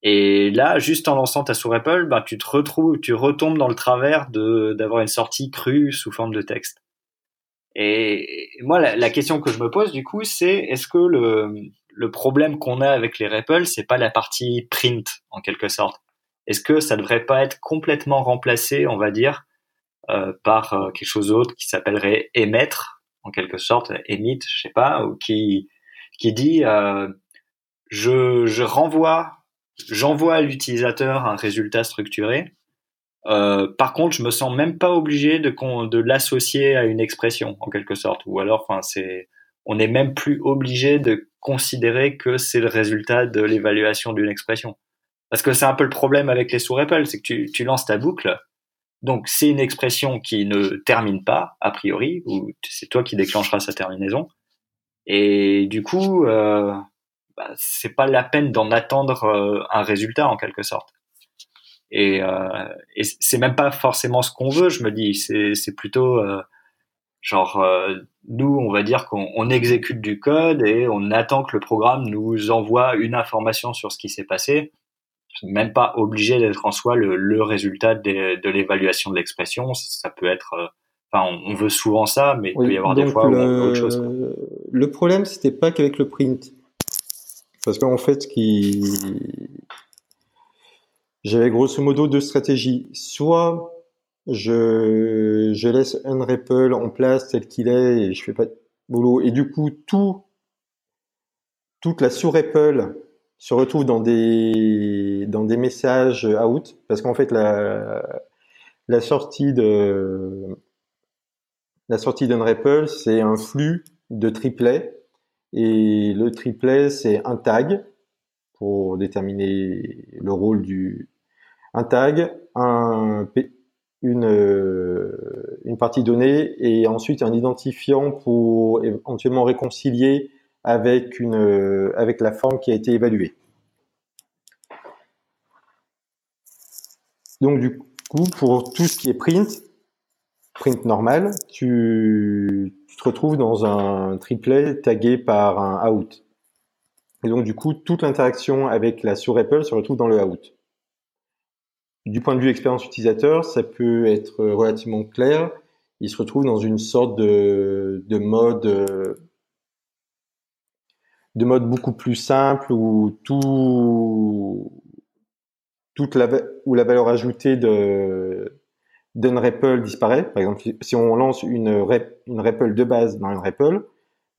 Speaker 2: Et là, juste en lançant ta sous Apple, ben, tu te retrouves, tu retombes dans le travers de, d'avoir une sortie crue sous forme de texte. Et moi, la, question que je me pose du coup, c'est est-ce que le, le problème qu'on a avec les REPL, c'est pas la partie print en quelque sorte? Est-ce que ça devrait pas être complètement remplacé, on va dire, euh, par euh, quelque chose d'autre qui s'appellerait émettre en quelque sorte, emit, je sais pas, ou qui qui dit euh, je, je renvoie, j'envoie à l'utilisateur un résultat structuré. Euh, par contre, je me sens même pas obligé de, de l'associer à une expression en quelque sorte, ou alors, enfin, c'est, on n'est même plus obligé de considérer que c'est le résultat de l'évaluation d'une expression. Parce que c'est un peu le problème avec les sous Apple, c'est que tu, tu lances ta boucle, donc c'est une expression qui ne termine pas a priori, ou c'est toi qui déclencheras sa terminaison, et du coup, euh, bah, c'est pas la peine d'en attendre euh, un résultat en quelque sorte. Et, euh, et c'est même pas forcément ce qu'on veut, je me dis. C'est plutôt euh, genre euh, nous, on va dire qu'on exécute du code et on attend que le programme nous envoie une information sur ce qui s'est passé. Même pas obligé d'être en soi le, le résultat de, de l'évaluation de l'expression. Ça peut être euh, Enfin, on, veut souvent ça, mais il peut y avoir des fois où on veut autre chose.
Speaker 3: Le problème, c'était pas qu'avec le print. Parce qu'en fait, qui, j'avais grosso modo deux stratégies. Soit je, je laisse un REPL en place tel qu'il est et je fais pas de boulot. Et du coup, tout, toute la sous-REPL se retrouve dans des, messages out. Parce qu'en fait, la, sortie de, la sortie d'un REPL, c'est un flux de triplet. Et le triplet, c'est un tag pour déterminer le rôle du, un tag, un, une, euh, une partie donnée et ensuite un identifiant pour éventuellement réconcilier avec une avec la forme qui a été évaluée. Donc du coup, pour tout ce qui est print, print normal, tu, te retrouves dans un triplet tagué par un out. Et donc du coup, toute l'interaction avec la sur Apple se retrouve dans le out. Du point de vue expérience utilisateur, ça peut être relativement clair. Il se retrouve dans une sorte de, de mode de mode beaucoup plus simple où tout toute la où la valeur ajoutée de d'un REPL disparaît. Par exemple, si on lance une, une REPL de base dans une REPL,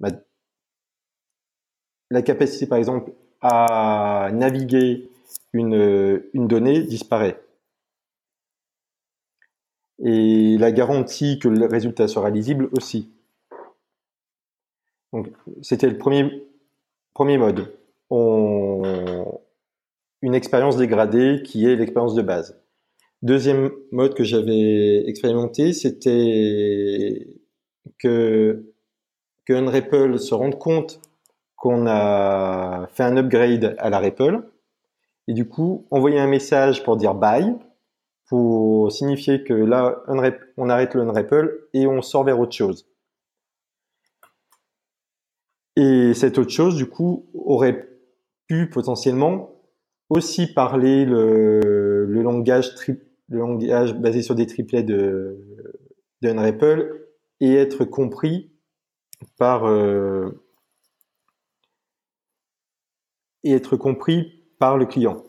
Speaker 3: bah, la capacité, par exemple, à naviguer une, donnée disparaît. Et la garantie que le résultat sera lisible aussi. Donc, c'était le premier, mode. Une expérience dégradée qui est l'expérience de base. Deuxième mode que j'avais expérimenté, c'était que REPL se rende compte qu'on a fait un upgrade à la REPL et du coup envoyer un message pour dire bye pour signifier que là on arrête le unREPL et on sort vers autre chose. Et cette autre chose du coup aurait pu potentiellement aussi parler le, le langage triple le langage basé sur des triplets de d'UnREPL et être compris par euh, et être compris par le client.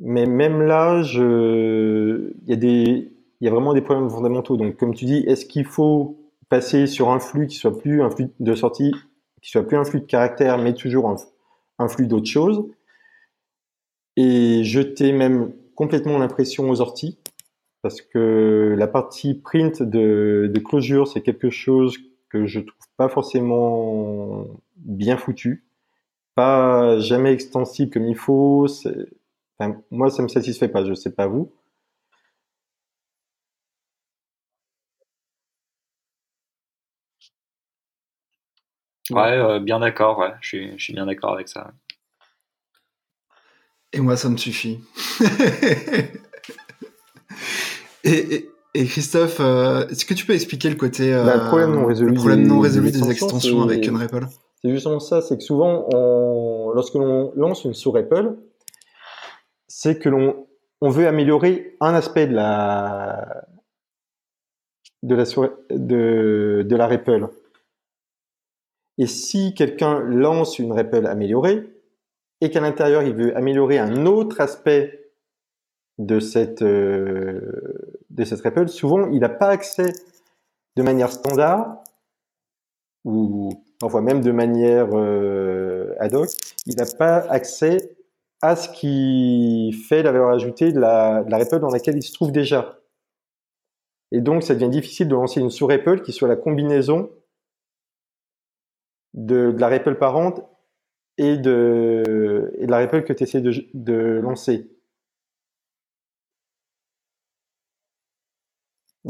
Speaker 3: Mais même là, il y a des, il y a vraiment des problèmes fondamentaux. Donc, comme tu dis, est-ce qu'il faut passer sur un flux qui soit plus un flux de sortie, qui soit plus un flux de caractère, mais toujours un, un flux d'autres choses et jeter même complètement l'impression aux orties parce que la partie print de, de closure, c'est quelque chose que je trouve pas forcément bien foutu, pas jamais extensible comme il faut. Moi, ça me satisfait pas. Je sais pas vous.
Speaker 2: Ouais, euh, bien d'accord. Je, suis, je suis bien d'accord avec ça.
Speaker 1: Et moi, ça me suffit. et, Christophe, euh, est-ce que tu peux expliquer le côté
Speaker 3: euh, bah, le problème non résolu,
Speaker 1: des, extensions, avec une REPL
Speaker 3: C'est justement ça, c'est que souvent, lorsque l'on lance une sous-REPL, c'est que l'on on veut améliorer un aspect de la de la de, de la REPL. Et si quelqu'un lance une REPL améliorée, et qu'à l'intérieur, il veut améliorer un autre aspect de cette, euh, cette REPL, souvent, il n'a pas accès de manière standard ou parfois même de manière euh, ad hoc, il n'a pas accès à ce qui fait la valeur ajoutée de la, de REPL dans laquelle il se trouve déjà. Et donc, ça devient difficile de lancer une sous-REPL qui soit la combinaison de, de la REPL parente et de, et de la REPL que tu essaies de, de lancer.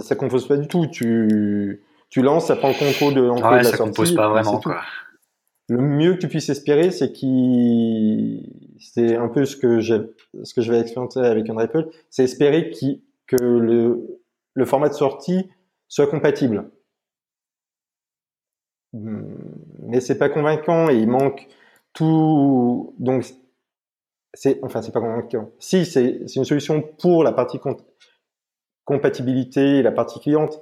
Speaker 3: Ça compose pas du tout. Tu, tu lances, ça prend le contrôle de l'entrée
Speaker 2: ouais,
Speaker 3: de la
Speaker 2: ça compose pas vraiment, quoi.
Speaker 3: Le mieux que tu puisses espérer, c'est qu'il, c'est un peu ce que j'ai, ce que je vais expérimenter avec un REPL, c'est espérer que le, le format de sortie soit compatible. Mais c'est pas convaincant et il manque, tout. Donc, c'est enfin, c'est pas convaincant. Si, c'est une solution pour la partie compatibilité et la partie cliente,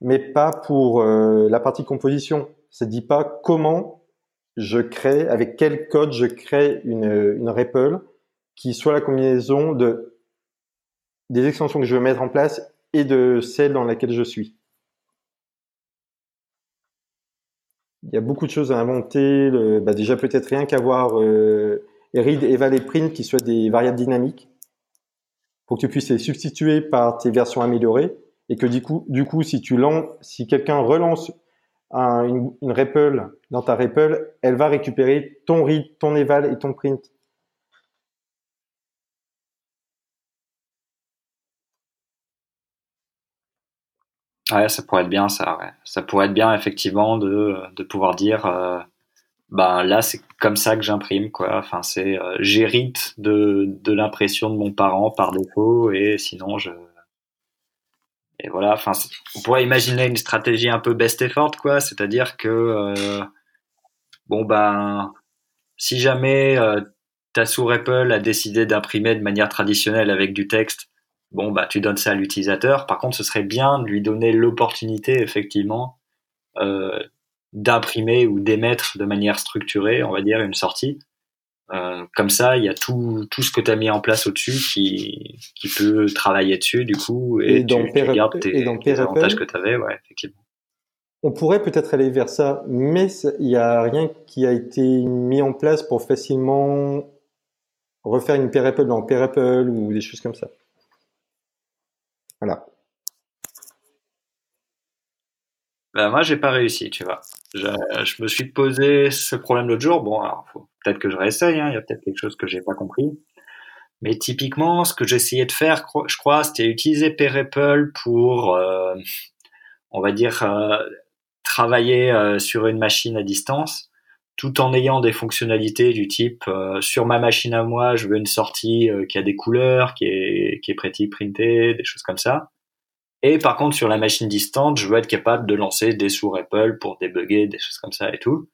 Speaker 3: mais pas pour euh, la partie composition. Ça dit pas comment je crée, avec quel code je crée une, une REPL qui soit la combinaison de des extensions que je veux mettre en place et de celle dans laquelle je suis. Il y a beaucoup de choses à inventer. bah déjà, peut-être rien qu'avoir euh, read, eval et print qui soient des variables dynamiques pour que tu puisses les substituer par tes versions améliorées et que du coup, du coup si tu lances, si quelqu'un relance une, une REPL dans ta REPL, elle va récupérer ton read, ton eval et ton print.
Speaker 2: Ouais, ça pourrait être bien ça. Ça pourrait être bien effectivement de, de pouvoir dire, euh, ben là c'est comme ça que j'imprime quoi. Enfin c'est euh, j'hérite de, de l'impression de mon parent par défaut et sinon je et voilà. Enfin on pourrait imaginer une stratégie un peu best effort quoi, c'est-à-dire que euh, bon ben si jamais euh, ta sous Apple a décidé d'imprimer de manière traditionnelle avec du texte bon bah tu donnes ça à l'utilisateur. Par contre, ce serait bien de lui donner l'opportunité effectivement euh, d'imprimer ou d'émettre de manière structurée, on va dire, une sortie. Euh, comme ça, il y a tout, tout ce que tu as mis en place au-dessus qui, qui peut travailler dessus, du coup, et, tu, gardes tes, avantages que tu avais, ouais, effectivement.
Speaker 3: On pourrait peut-être aller vers ça, mais il n'y a rien qui a été mis en place pour facilement refaire une pair Apple dans pair Apple ou des choses comme ça. Voilà.
Speaker 2: Ben moi, j'ai pas réussi, tu vois. Je, me suis posé ce problème l'autre jour. Bon, alors peut-être que je réessaye. Hein. Il y a peut-être quelque chose que j'ai pas compris. Mais typiquement, ce que j'essayais de faire, je crois, c'était utiliser PayRapple pour, euh, on va dire, euh, travailler euh, sur une machine à distance tout en ayant des fonctionnalités du type sur ma machine à moi, je veux une sortie qui a des couleurs, qui qui est pretty printée, des choses comme ça. Et par contre sur la machine distante, je veux être capable de lancer des sous Apple pour débugger des choses comme ça et tout.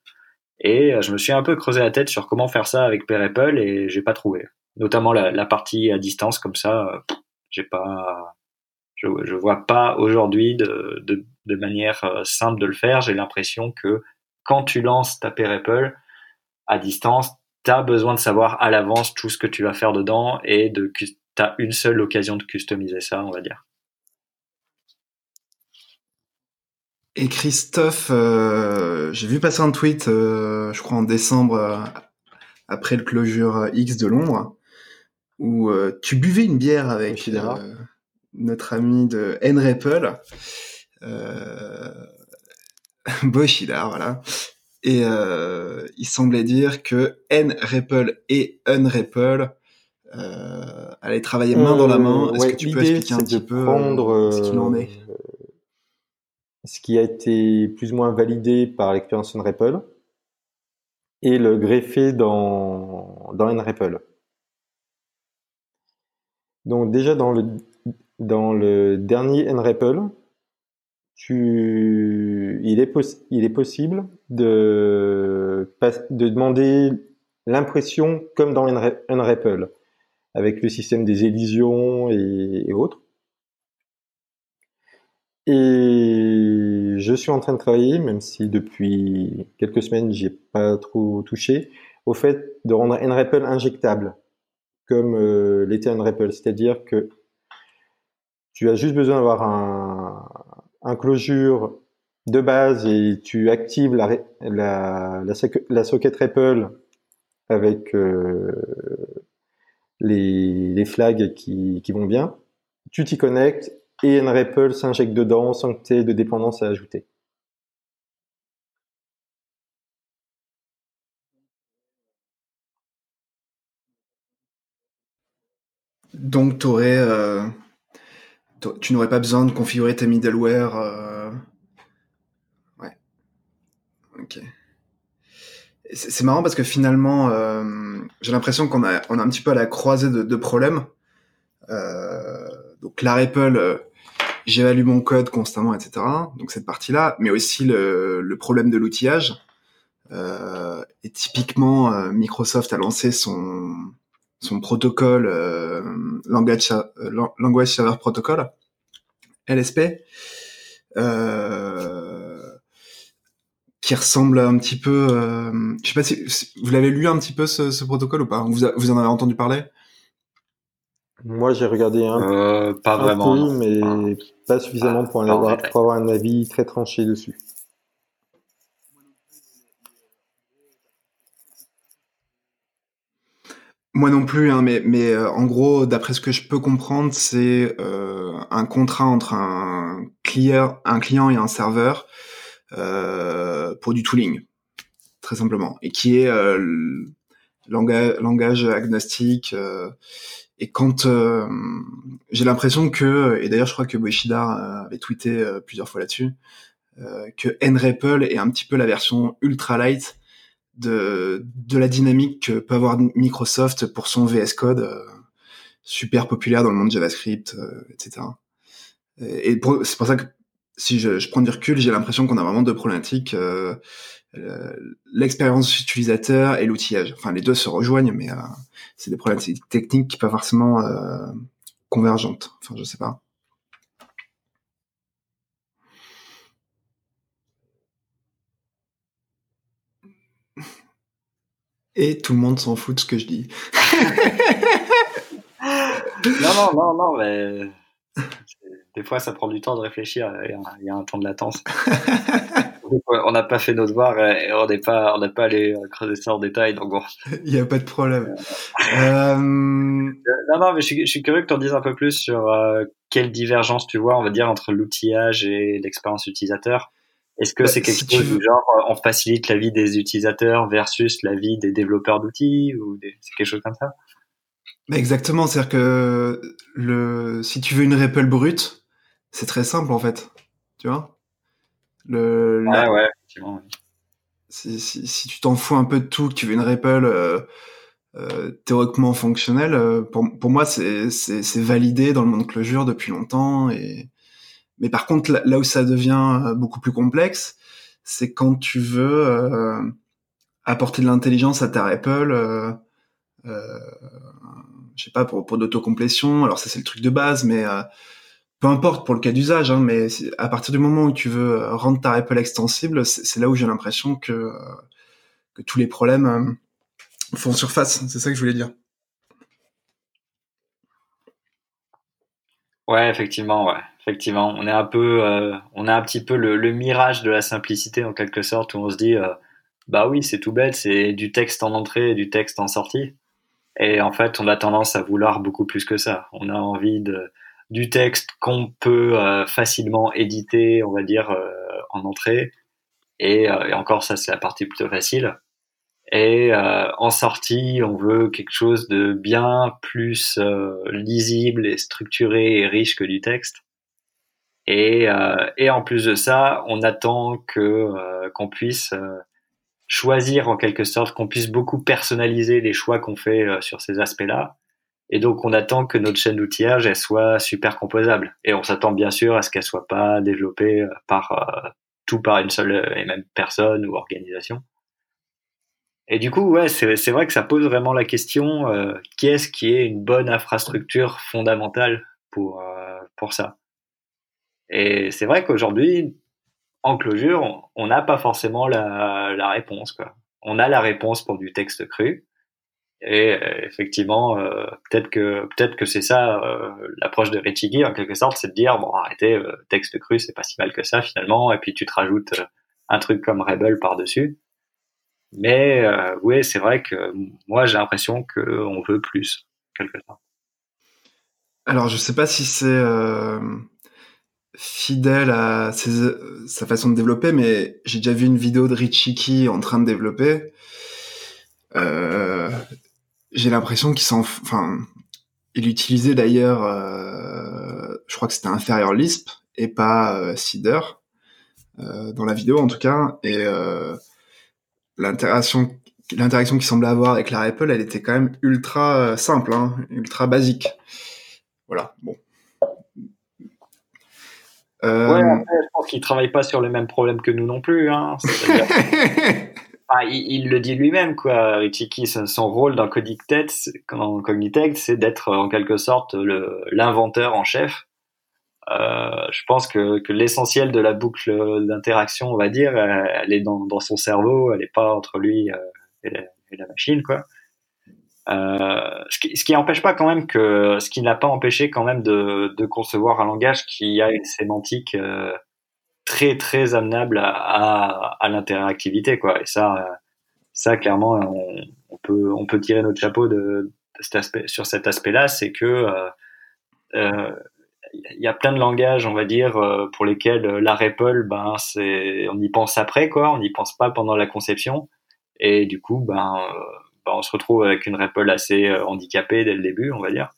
Speaker 2: Et euh, je me suis un peu creusé la tête sur comment faire ça avec Apple et j'ai pas trouvé. Notamment la, partie à distance comme ça, j'ai pas, je, je vois pas aujourd'hui de, de, manière simple de le faire. J'ai l'impression que quand tu lances ta paire Apple à distance, tu as besoin de savoir à l'avance tout ce que tu vas faire dedans et de tu as une seule occasion de customiser ça, on va dire.
Speaker 1: Et Christophe, euh, j'ai vu passer un tweet, euh, je crois en décembre, euh, après le closure X de Londres, où tu buvais une bière avec notre ami de NRapple. Boshida, voilà. Et euh, il semblait dire que N-Ripple et Unripple euh, allaient travailler main dans la main. Est-ce que tu peux expliquer un petit peu euh, ce qu'il en est? euh,
Speaker 3: Ce qui a été plus ou moins validé par l'expérience Unripple et le greffé dans, dans Nripple. Donc déjà dans le, dans le dernier tu, il est, il est possible de, de demander l'impression comme dans Unrapple, avec le système des élisions et, autres. Et je suis en train de travailler, même si depuis quelques semaines j'ai pas trop touché, au fait de rendre Unrapple injectable, comme euh, l'était Unrapple, c'est-à-dire que tu as juste besoin d'avoir un, un closure de base et tu actives la, la, la, socket REPL avec euh, les, les, flags qui, qui, vont bien, tu t'y connectes et NREPL s'injecte dedans sans que tu aies de dépendance à ajouter.
Speaker 1: Donc, euh, tu n'aurais pas besoin de configurer ta middleware. Euh... Ouais. Ok. C'est marrant parce que finalement, euh, j'ai l'impression qu'on a, on a un petit peu à la croisée de, de problèmes. Euh, donc la REPL, euh, j'évalue mon code constamment, etc. Donc cette partie-là, mais aussi le, le problème de l'outillage. Euh, et typiquement, Microsoft a lancé son son protocole language, language server protocol LSP qui ressemble un petit peu je sais pas si, vous l'avez lu un petit peu ce, protocole ou pas? Vous, vous en avez entendu parler?
Speaker 3: Moi, j'ai regardé un,
Speaker 2: pas vraiment,
Speaker 3: peu, mais pas suffisamment pour, avoir, pour avoir un avis très tranché dessus.
Speaker 1: Moi non plus, hein, mais, mais euh, en gros, d'après ce que je peux comprendre, c'est euh, un contrat entre un client, un client et un serveur. euh, pour du tooling, très simplement, et qui est langage, langage agnostique Et quand euh, j'ai l'impression que, et d'ailleurs je crois que Boishida avait tweeté plusieurs fois là-dessus, que NREPL est un petit peu la version ultra light de, de la dynamique que peut avoir Microsoft pour son VS Code, super populaire dans le monde JavaScript, etc. Et, et c'est pour ça que si je, prends du recul, j'ai l'impression qu'on a vraiment deux problématiques. Euh, l'expérience utilisateur et l'outillage. Enfin, les deux se rejoignent, mais euh, c'est des problématiques techniques pas forcément euh, convergentes. Enfin, je sais pas. Et tout le monde s'en fout de ce que je dis.
Speaker 2: non, non, non, non, mais des fois, ça prend du temps de réfléchir. Il y a un temps de latence. on n'a pas fait nos devoirs et on n'est pas, on n'a pas allé creuser ça en détail. Donc bon.
Speaker 1: Il n'y a pas de problème. euh...
Speaker 2: Non, non, mais je suis, je suis curieux que tu en dises un peu plus sur euh, quelle divergence tu vois, on va dire, entre l'outillage et l'expérience utilisateur. Est-ce que bah, c'est quelque chose du genre euh, on facilite la vie des utilisateurs versus la vie des développeurs d'outils ou c'est quelque chose comme ça?
Speaker 1: Exactement, c'est-à-dire que le si tu veux une REPL brute, c'est très simple en fait. Tu vois?
Speaker 2: Le, ouais,
Speaker 1: Si, si, si, tu t'en fous un peu de tout, que tu veux une REPL euh, euh, théoriquement fonctionnelle, euh, pour, pour moi, c'est validé dans le monde closure depuis longtemps. Et... Mais par contre, là, où ça devient euh, beaucoup plus complexe, c'est quand tu veux euh, apporter de l'intelligence à ta REPL. Euh, je sais pas pour, pour d'autocomplétion alors ça c'est le truc de base mais peu importe pour le cas d'usage, hein, mais à partir du moment où tu veux euh, rendre ta REPL extensible, c'est là où j'ai l'impression que, euh, tous les problèmes euh, font surface. C'est ça que je voulais dire.
Speaker 2: Ouais, effectivement, ouais, effectivement, on est un peu, on a un petit peu le, mirage de la simplicité en quelque sorte où on se dit, bah oui, c'est tout bête, c'est du texte en entrée et du texte en sortie. Et en fait, on a tendance à vouloir beaucoup plus que ça. On a envie de, du texte qu'on peut euh, facilement éditer, on va dire, euh, en entrée. Et, euh, et, encore, ça, c'est la partie plutôt facile. Et en sortie, on veut quelque chose de bien plus lisible et structuré et riche que du texte. Et, et en plus de ça, on attend que qu'on puisse choisir en quelque sorte, qu'on puisse beaucoup personnaliser les choix qu'on fait sur ces aspects-là et donc, on attend que notre chaîne d'outillage, elle soit super composable. Et on s'attend bien sûr à ce qu'elle soit pas développée euh, par euh, tout par une seule et même personne ou organisation. Et du coup, ouais, c'est vrai que ça pose vraiment la question euh, qu'est-ce qui est une bonne infrastructure fondamentale pour pour ça? Et c'est vrai qu'aujourd'hui, en closure, on n'a pas forcément la, la réponse. Quoi. On a la réponse pour du texte cru, et euh, effectivement, euh, peut-être que peut-être que c'est ça euh, l'approche de Richigi en quelque sorte, c'est de dire bon arrêtez texte cru c'est pas si mal que ça finalement, et puis tu te rajoutes un truc comme Rebel par dessus. Mais oui, c'est vrai que moi j'ai l'impression qu'on veut plus quelque part.
Speaker 1: Alors je sais pas si c'est fidèle à sa façon de développer, mais j'ai déjà vu une vidéo de Richiki en train de développer. J'ai l'impression qu'il s'en, enfin, il utilisait d'ailleurs, euh, je crois que c'était inférieur Lisp et pas euh, Cider euh, dans la vidéo en tout cas, et euh, l'interaction, l'interaction qu'il semblait avoir avec la REPL, elle était quand même ultra euh, simple, hein, ultra basique. Voilà, bon.
Speaker 2: Euh... Ouais, après, je pense qu'il travaille pas sur les mêmes problèmes que nous non plus. Hein. il, le dit lui-même, quoi. Richiki, son rôle dans Cognitex, c'est d'être en quelque sorte l'inventeur en chef. Euh, je pense que, l'essentiel de la boucle d'interaction, on va dire, elle, est dans, son cerveau, elle n'est pas entre lui euh, et, la, machine, quoi. Euh, ce qui, pas quand même que, ce qui n'a pas empêché quand même de, de, concevoir un langage qui a une sémantique euh, très très amenable à, à, à l'interactivité quoi et ça ça clairement on, peut on peut tirer notre chapeau de, de cet aspect sur cet aspect là c'est que euh, euh, il y a plein de langages, on va dire, euh, pour lesquels la REPL, ben, c'est, on y pense après, quoi. On n'y pense pas pendant la conception. Et du coup, ben, ben, on se retrouve avec une REPL assez handicapée dès le début, on va dire.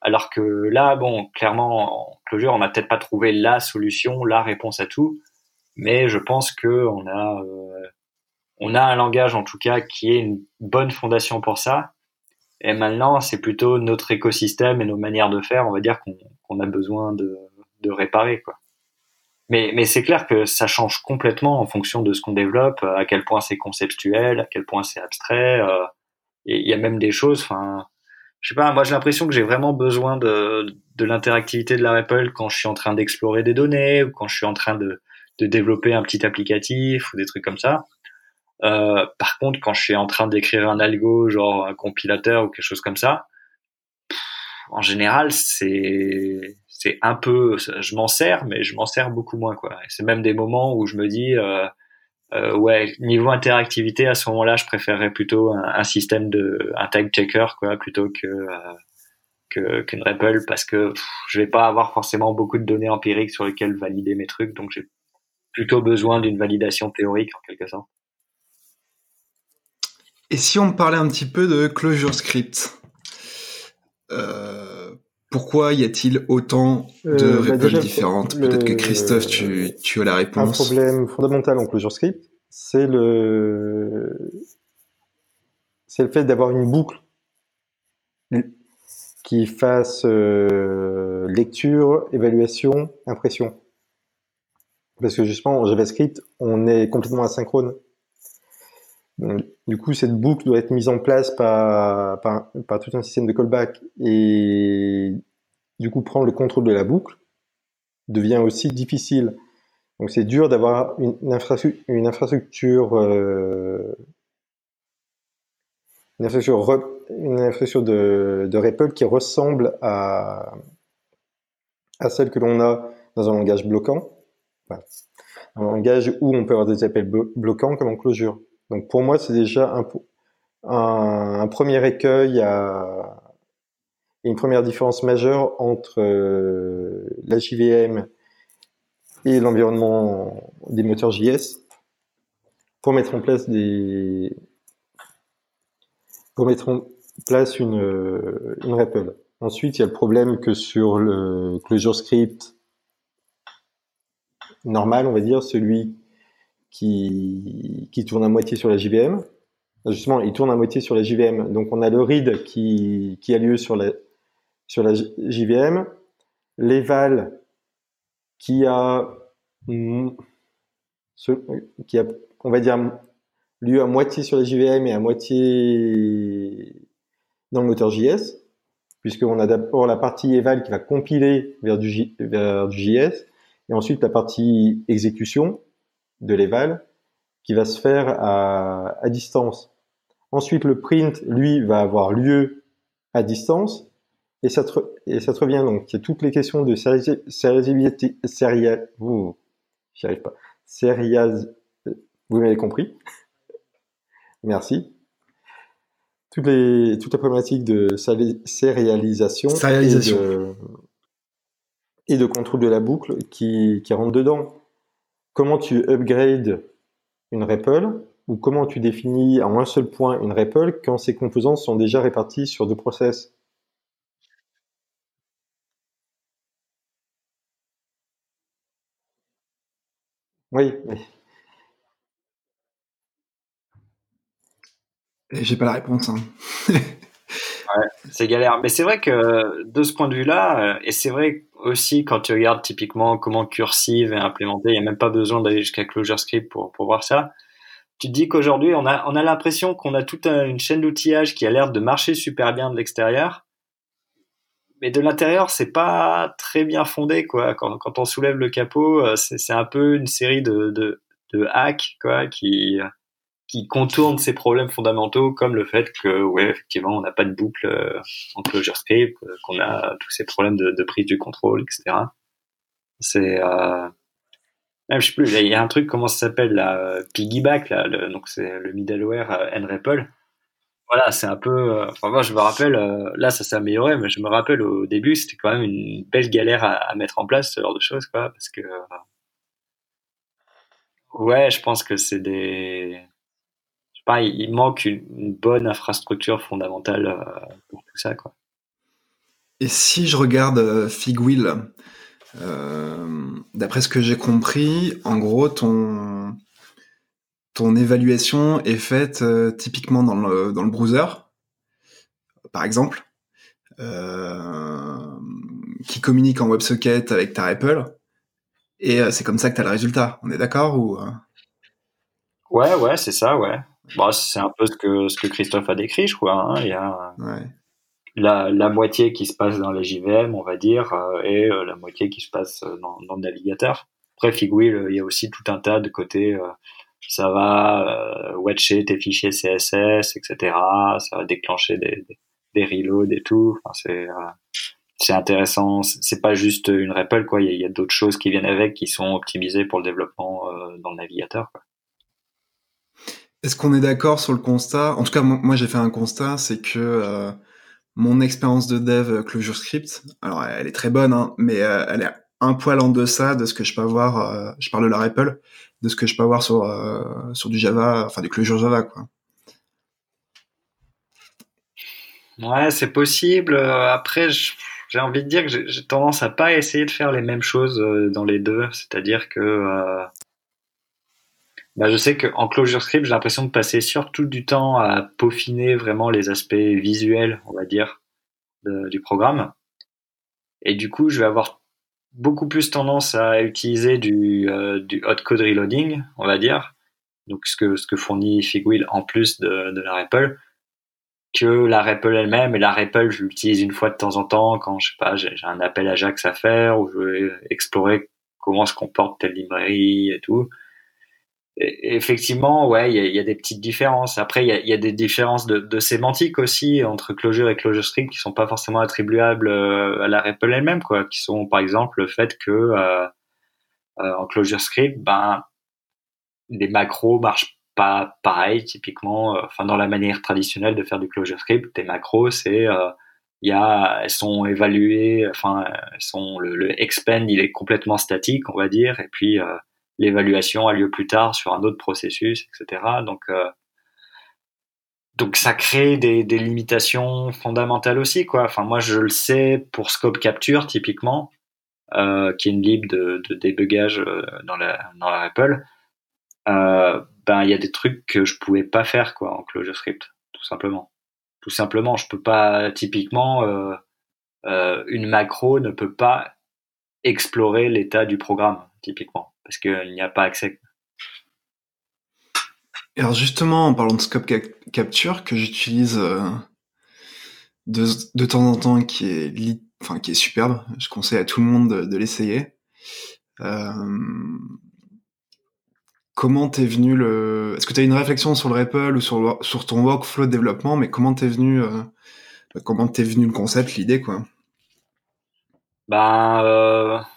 Speaker 2: Alors que là, bon, clairement, en Clojure, on n'a peut-être pas trouvé la solution, la réponse à tout, mais je pense que on a, euh, on a un langage en tout cas qui est une bonne fondation pour ça. Et maintenant, c'est plutôt notre écosystème et nos manières de faire, on va dire qu'on a besoin de, de réparer, quoi. Mais, mais c'est clair que ça change complètement en fonction de ce qu'on développe, à quel point c'est conceptuel, à quel point c'est abstrait. Euh, et il y a même des choses, enfin, je sais pas, moi j'ai l'impression que j'ai vraiment besoin de, de l'interactivité de la REPL quand je suis en train d'explorer des données ou quand je suis en train de, de développer un petit applicatif ou des trucs comme ça. Euh, par contre, quand je suis en train d'écrire un algo, genre un compilateur ou quelque chose comme ça, en général, c'est c'est un peu, je m'en sers, mais je m'en sers beaucoup moins quoi. C'est même des moments où je me dis, euh, euh, ouais, niveau interactivité, à ce moment-là, je préférerais plutôt un, système de un tag checker quoi, plutôt que euh, qu'une REPL parce que je vais pas avoir forcément beaucoup de données empiriques sur lesquelles valider mes trucs, donc j'ai plutôt besoin d'une validation théorique en quelque sorte.
Speaker 1: Et si on parlait un petit peu de Clojure Script euh, pourquoi y a-t-il autant de euh, bah différentes? Peut-être que Christophe, tu, tu, as la réponse.
Speaker 3: Un problème fondamental en Clojure Script, c'est le, c'est le fait d'avoir une boucle qui fasse euh, lecture, évaluation, impression. Parce que justement, en JavaScript, on est complètement asynchrone. Du coup, cette boucle doit être mise en place par, par, tout un système de callback et du coup, prendre le contrôle de la boucle devient aussi difficile. Donc, c'est dur d'avoir une, infrastructure, une infrastructure, euh, une infrastructure, une infrastructure de, de REPL qui ressemble à, à celle que l'on a dans un langage bloquant. un langage où on peut avoir des appels bloquants comme en closure. Donc pour moi, c'est déjà un, premier écueil à une première différence majeure entre euh, la JVM et l'environnement des moteurs JS pour mettre en place des pour mettre en place une, une REPL. Ensuite, il y a le problème que sur le Clojure Script normal, on va dire, celui qui, tourne à moitié sur la JVM. Justement, il tourne à moitié sur la JVM. Donc, on a le read qui, a lieu sur la, sur la JVM, l'éval qui a, qui a, on va dire, lieu à moitié sur la JVM et à moitié dans le moteur JS, puisqu'on a d'abord la partie eval qui va compiler vers du JS, et ensuite la partie exécution de l'éval qui va se faire à, à, distance. Ensuite, le print, lui, va avoir lieu à distance et ça te, et ça te revient donc. Il y a toutes les questions de sérialisabilité, sérial, vous, j'y arrive pas. Sérial, vous m'avez compris. Merci. Toutes les, toute la problématique de sérialisation,
Speaker 1: sérialisation.
Speaker 3: Et, de, et de contrôle de la boucle qui, qui rentre dedans comment tu upgrades une REPL ou comment tu définis en un seul point une REPL quand ces composants sont déjà répartis sur deux process Oui, oui.
Speaker 1: J'ai pas la réponse. Hein.
Speaker 2: c'est galère. Mais c'est vrai que de ce point de vue-là, euh, et c'est vrai aussi quand tu regardes typiquement comment Cursive est implémenté, il n'y a même pas besoin d'aller jusqu'à ClojureScript pour, pour voir ça. Tu te dis qu'aujourd'hui, on a, on a l'impression qu'on a toute une chaîne d'outillage qui a l'air de marcher super bien de l'extérieur. Mais de l'intérieur, c'est pas très bien fondé, quoi. Quand, quand on soulève le capot, euh, c'est un peu une série de, de, de hacks, quoi, qui, qui contourne ces problèmes fondamentaux comme le fait que ouais effectivement on n'a pas de boucle euh, en closure script euh, qu'on a tous ces problèmes de, de, prise du contrôle etc c'est euh, même je sais plus il y a un truc comment ça s'appelle la piggyback là le, donc c'est le middleware euh, nrepl voilà c'est un peu enfin moi je me rappelle là ça s'est amélioré mais je me rappelle au début c'était quand même une belle galère à, à, mettre en place ce genre de choses quoi parce que ouais je pense que c'est des il manque une, bonne infrastructure fondamentale euh, pour tout ça. Quoi.
Speaker 1: Et si je regarde Figwheel, d'après ce que j'ai compris, en gros, ton, ton évaluation est faite typiquement dans le, dans le browser, par exemple, qui communique en WebSocket avec ta REPL. Et c'est comme ça que tu as le résultat. On est d'accord ou
Speaker 2: Ouais, ouais, c'est ça, ouais. Bah, c'est un peu ce que, ce que Christophe a décrit, je crois. Hein. Il y a la, la, moitié qui se passe dans les JVM, on va dire, euh, et euh, la moitié qui se passe euh, dans, dans le navigateur. Après, Figwheel, il y a aussi tout un tas de côtés. ça va watcher tes fichiers CSS, etc. Ça va déclencher des, des, des reloads et tout. Enfin, c'est c'est intéressant. C'est pas juste une REPL, quoi. Il y a, a d'autres choses qui viennent avec, qui sont optimisées pour le développement dans le navigateur. Quoi.
Speaker 1: Est-ce qu'on est d'accord sur le constat? En tout cas, moi j'ai fait un constat, c'est que euh, mon expérience de dev ClojureScript, alors elle est très bonne, hein, mais euh, elle est un poil en deçà de ce que je peux avoir. Euh, je parle de la REPL, de ce que je peux avoir sur sur du Java, enfin du Clojure Java, quoi.
Speaker 2: Ouais, c'est possible. Après, j'ai envie de dire que j'ai tendance à pas essayer de faire les mêmes choses dans les deux, c'est-à-dire que bah, je sais qu'en ClojureScript, j'ai l'impression de passer surtout du temps à peaufiner vraiment les aspects visuels, on va dire, du programme. Et du coup, je vais avoir beaucoup plus tendance à utiliser du, euh, du hot code reloading, on va dire, donc ce que, ce que fournit Figwheel en plus de, de la REPL, que la REPL elle-même. Et la REPL, je l'utilise une fois de temps en temps quand, je sais pas, j'ai un appel à Ajax à faire ou je veux explorer comment se comporte telle librairie et tout effectivement, ouais, il y a, des petites différences. Après, il y a, des différences de, sémantique aussi entre Clojure et ClojureScript qui sont pas forcément attribuables euh, à la REPL elle-même, quoi. Qui sont, par exemple, le fait que euh, euh, en ClojureScript, ben, les macros marchent pas pareil, typiquement. Enfin, dans la manière traditionnelle de faire du ClojureScript, tes macros, c'est il y a, elles sont évaluées, enfin, elles sont le, le expand, il est complètement statique, on va dire, et puis l'évaluation a lieu plus tard sur un autre processus, etc. Donc, euh, donc ça crée des, des, limitations fondamentales aussi, quoi. Enfin, moi, je le sais pour Scope Capture, typiquement, euh, qui est une lib de, de débugage euh, dans la, dans la Apple. Euh, ben, il y a des trucs que je pouvais pas faire, quoi, en ClojureScript, tout simplement. Tout simplement, je peux pas, typiquement, euh, euh, une macro ne peut pas explorer l'état du programme, typiquement parce qu'il n'y a pas accès.
Speaker 1: Alors justement, en parlant de scope capture que j'utilise euh, de, temps en temps, qui est, enfin, qui est superbe, je conseille à tout le monde de, l'essayer. Euh, comment t'es venu le Est-ce que tu as une réflexion sur le REPL ou sur, sur ton workflow de développement, mais comment t'es venu euh, comment t'es venu le concept, l'idée quoi?
Speaker 2: Bah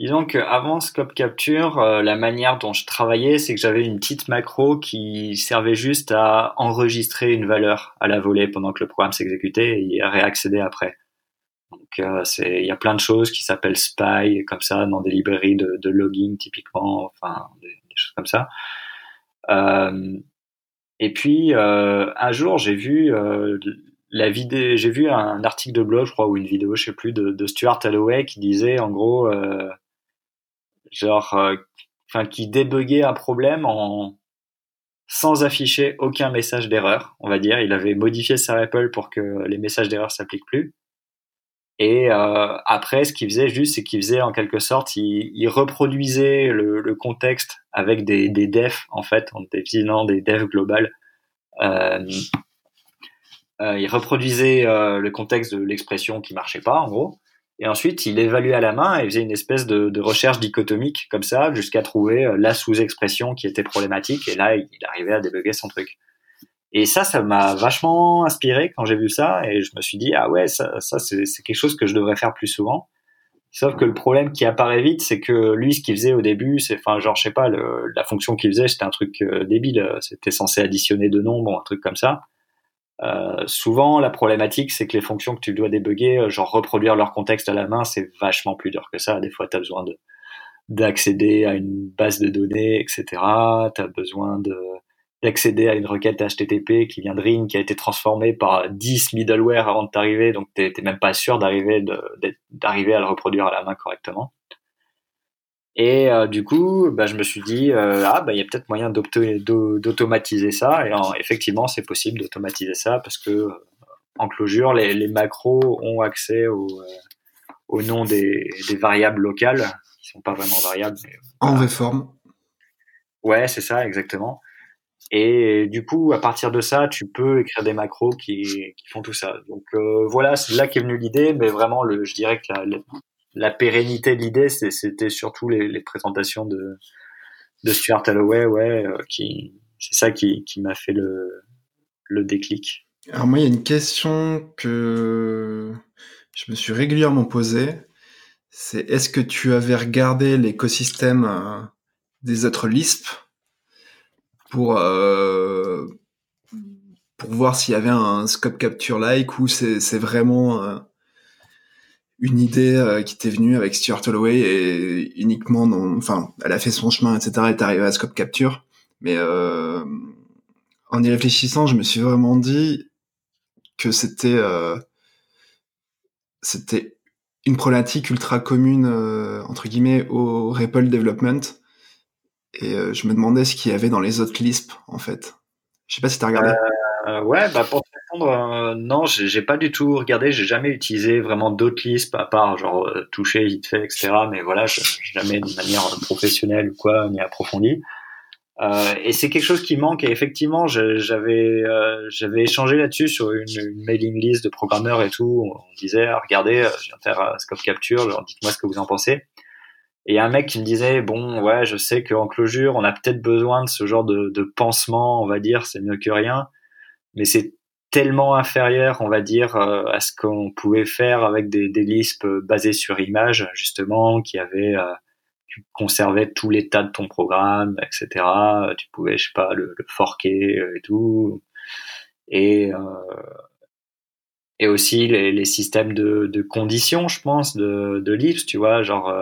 Speaker 2: Disons qu'avant Scope Capture, euh, la manière dont je travaillais, c'est que j'avais une petite macro qui servait juste à enregistrer une valeur à la volée pendant que le programme s'exécutait et à réaccéder après. Donc euh, il y a plein de choses qui s'appellent spy comme ça dans des librairies de, de logging typiquement, enfin des, choses comme ça. Euh, et puis un jour j'ai vu la vidéo, j'ai vu un article de blog, je crois, ou une vidéo, je sais plus, de, de Stuart Holloway qui disait en gros genre, euh, enfin, qui débuguait un problème en sans afficher aucun message d'erreur, on va dire. Il avait modifié sa REPL pour que les messages d'erreur s'appliquent plus. Et euh, après, ce qu'il faisait juste, c'est qu'il faisait en quelque sorte, il, reproduisait le, contexte avec des, des defs, en fait, en définant des defs globales. Euh, il reproduisait le contexte de l'expression qui marchait pas, en gros. Et ensuite, il évaluait à la main et faisait une espèce de, recherche dichotomique comme ça, jusqu'à trouver euh, la sous-expression qui était problématique. Et là, il arrivait à débugger son truc. Et ça, ça m'a vachement inspiré quand j'ai vu ça. Et je me suis dit, ah ouais, ça, c'est quelque chose que je devrais faire plus souvent. Sauf que le problème qui apparaît vite, c'est que lui, ce qu'il faisait au début, c'est, enfin, genre, je sais pas, la fonction qu'il faisait, c'était un truc euh, débile. C'était censé additionner deux nombres, un truc comme ça. Euh, souvent, la problématique, c'est que les fonctions que tu dois débugger, euh, genre reproduire leur contexte à la main, c'est vachement plus dur que ça. Des fois, tu besoin de d'accéder à une base de données, etc. Tu as besoin de d'accéder à une requête HTTP qui vient de Ring, qui a été transformée par 10 middleware avant de t'arriver, donc t'es même pas sûr d'arriver d'arriver à le reproduire à la main correctement. Et euh, du coup, bah, je me suis dit, euh, ah, bah, il y a peut-être moyen d'automatiser ça. Et effectivement, c'est possible d'automatiser ça parce que euh, en closure, les, les, macros ont accès au, au nom des, des, variables locales, qui sont pas vraiment variables. Mais,
Speaker 1: en vraie forme.
Speaker 2: Ouais, c'est ça, exactement. Et du coup, à partir de ça, tu peux écrire des macros qui, qui font tout ça. Donc voilà, c'est là qu'est venue l'idée, mais vraiment, le, je dirais que la, la pérennité de l'idée, c'était surtout les, présentations de, Stuart Holloway, ouais, euh, qui, c'est ça qui, m'a fait le, déclic.
Speaker 1: Alors moi, il y a une question que je me suis régulièrement posée. C'est est-ce que tu avais regardé l'écosystème euh, des autres Lisp euh, pour voir s'il y avait un scope capture like ou c'est vraiment une idée euh, qui t'est venue avec Stuart Holloway et uniquement non, enfin, elle a fait son chemin, etc. et est arrivée à Scope Capture. Mais euh, en y réfléchissant, je me suis vraiment dit que c'était euh, c'était une problématique ultra commune entre guillemets au REPL development. Et je me demandais ce qu'il y avait dans les autres Lisp en fait. Je sais pas si t'as regardé.
Speaker 2: ouais, bah pour euh, non, j'ai pas du tout regardé. J'ai jamais utilisé vraiment d'autres listes à part genre euh, toucher vite fait, etc. Mais voilà, jamais de manière professionnelle ou quoi, ni approfondie. Euh, et c'est quelque chose qui manque. Et effectivement, j'avais j'avais échangé là-dessus sur une, mailing list de programmeurs et tout. On disait, regardez, je viens de faire Scope Capture. Dites-moi ce que vous en pensez. Et un mec qui me disait, bon, ouais, je sais qu'en closure, on a peut-être besoin de ce genre de, de pansement, on va dire, c'est mieux que rien. Mais c'est tellement inférieur, on va dire, euh, à ce qu'on pouvait faire avec des, des Lisp basés sur image, justement, qui avaient, euh, tu conservais tout l'état de ton programme, etc. Tu pouvais, je sais pas, le, le forquer euh, et tout. Et, et aussi les, les systèmes de, de, conditions, je pense, de, de Lisp, tu vois, genre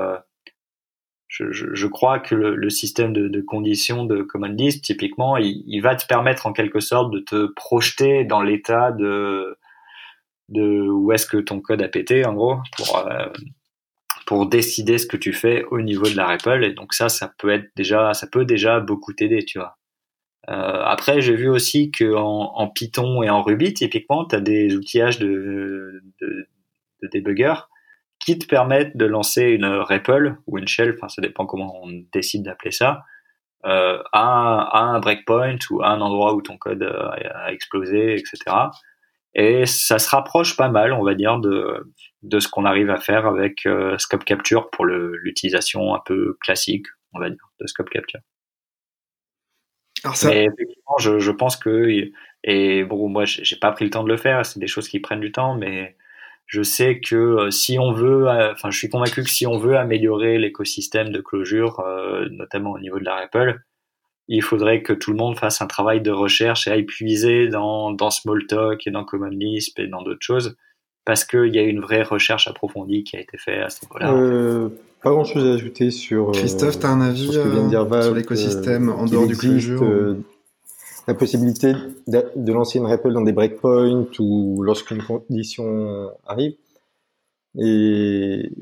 Speaker 2: je, je, crois que le, le système de, de, conditions de command list, typiquement, il, il, va te permettre en quelque sorte de te projeter dans l'état de, de où est-ce que ton code a pété, en gros, pour, euh, pour décider ce que tu fais au niveau de la REPL. Et donc ça, ça peut être déjà, ça peut déjà beaucoup t'aider, tu vois. Euh, après, j'ai vu aussi que en, Python et en Ruby, typiquement, tu as des outillages de, de, de qui te permettent de lancer une REPL ou une shell, enfin ça dépend comment on décide d'appeler ça, euh, à, un breakpoint ou à un endroit où ton code a, explosé, etc. Et ça se rapproche pas mal, on va dire, de, de ce qu'on arrive à faire avec euh, Scope Capture pour l'utilisation un peu classique, on va dire, de Scope Capture. Alors ça... Mais effectivement, je, je pense que et bon, moi, j'ai pas pris le temps de le faire. C'est des choses qui prennent du temps, mais je sais que euh, si on veut, euh, enfin, je suis convaincu que si on veut améliorer l'écosystème de closure, euh, notamment au niveau de la REPL, il faudrait que tout le monde fasse un travail de recherche et aille puiser dans, dans Smalltalk et dans Common Lisp et dans d'autres choses, parce qu'il y a une vraie recherche approfondie qui a été faite à ce niveau-là.
Speaker 3: pas grand-chose à ajouter sur.
Speaker 1: Christophe, tu as un avis sur l'écosystème en dehors du closure
Speaker 3: la possibilité de, lancer une REPL dans des breakpoints ou lorsqu'une condition arrive. Et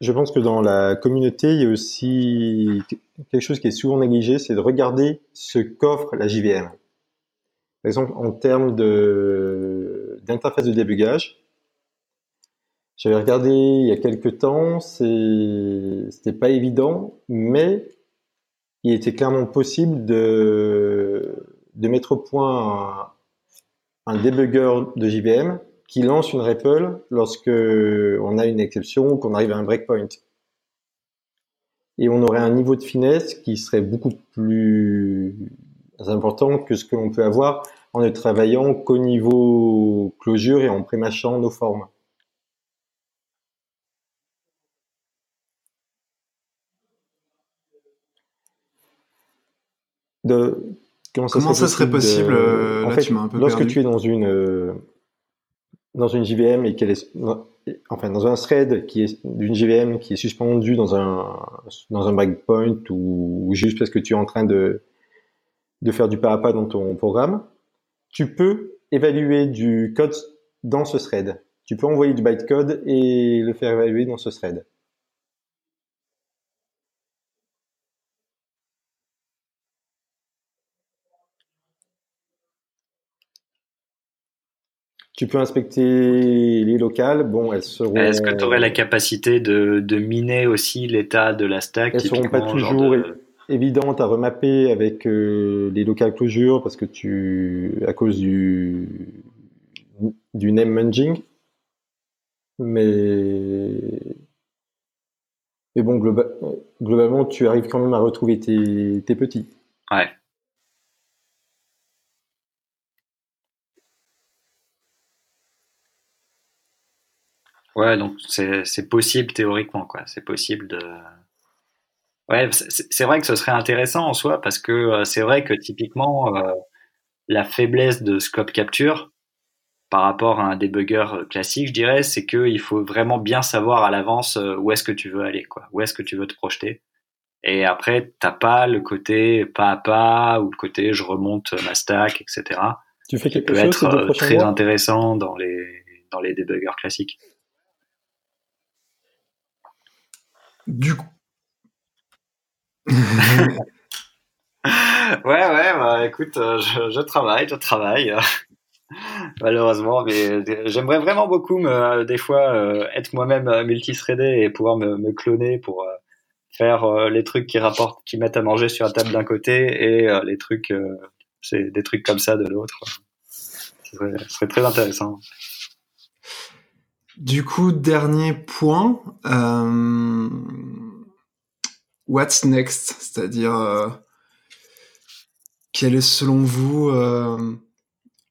Speaker 3: je pense que dans la communauté, il y a aussi quelque chose qui est souvent négligé, c'est de regarder ce qu'offre la JVM. Par exemple, en termes d'interface de débugage, j'avais regardé il y a quelques temps, c'était pas évident, mais il était clairement possible de, de mettre au point un, debugger de JVM qui lance une REPL lorsque on a une exception ou qu'on arrive à un breakpoint. Et on aurait un niveau de finesse qui serait beaucoup plus important que ce que l'on peut avoir en ne travaillant qu'au niveau closure et en prémachant nos formes.
Speaker 1: Comment ça, serait possible, euh,
Speaker 3: en fait, lorsque tu es dans une euh, dans une JVM et qu'elle est enfin dans un thread qui est d'une JVM qui est suspendu dans un dans un breakpoint ou, juste parce que tu es en train de de faire du pas à pas dans ton programme, tu peux évaluer du code dans ce thread. Tu peux envoyer du bytecode et le faire évaluer dans ce thread. Tu peux inspecter les locales. Bon, elles seront.
Speaker 2: Est-ce que tu aurais la capacité de, miner aussi l'état de la stack
Speaker 3: Elles seront pas toujours évidentes à remapper avec euh, les locales closure parce que tu, à cause du du name munging, mais mais bon, globalement, tu arrives quand même à retrouver tes, tes petits.
Speaker 2: Ouais. Ouais, donc c'est possible théoriquement, quoi. C'est possible de. Ouais, c'est vrai que ce serait intéressant en soi parce que euh, c'est vrai que typiquement euh, la faiblesse de scope capture par rapport à un debugger classique, je dirais, c'est qu'il faut vraiment bien savoir à l'avance euh, où est-ce que tu veux aller, quoi. Où est-ce que tu veux te projeter. Et après, t'as pas le côté pas à pas ou le côté je remonte ma stack, etc.
Speaker 3: Tu fais quelque
Speaker 2: chose
Speaker 3: peut
Speaker 2: être très intéressant dans les dans les debuggers classiques.
Speaker 1: Du coup.
Speaker 2: ouais, ouais, bah écoute, euh, je, travaille, je travaille. Malheureusement, mais euh, j'aimerais vraiment beaucoup, me, des fois, euh, être moi-même multithreadé et pouvoir me, cloner pour faire les trucs qui rapportent, qui mettent à manger sur la table d'un côté et les trucs, c'est des trucs comme ça de l'autre. Ce serait, très intéressant.
Speaker 1: Du coup, dernier point. Euh, what's next? C'est-à-dire, euh, quel est selon vous euh,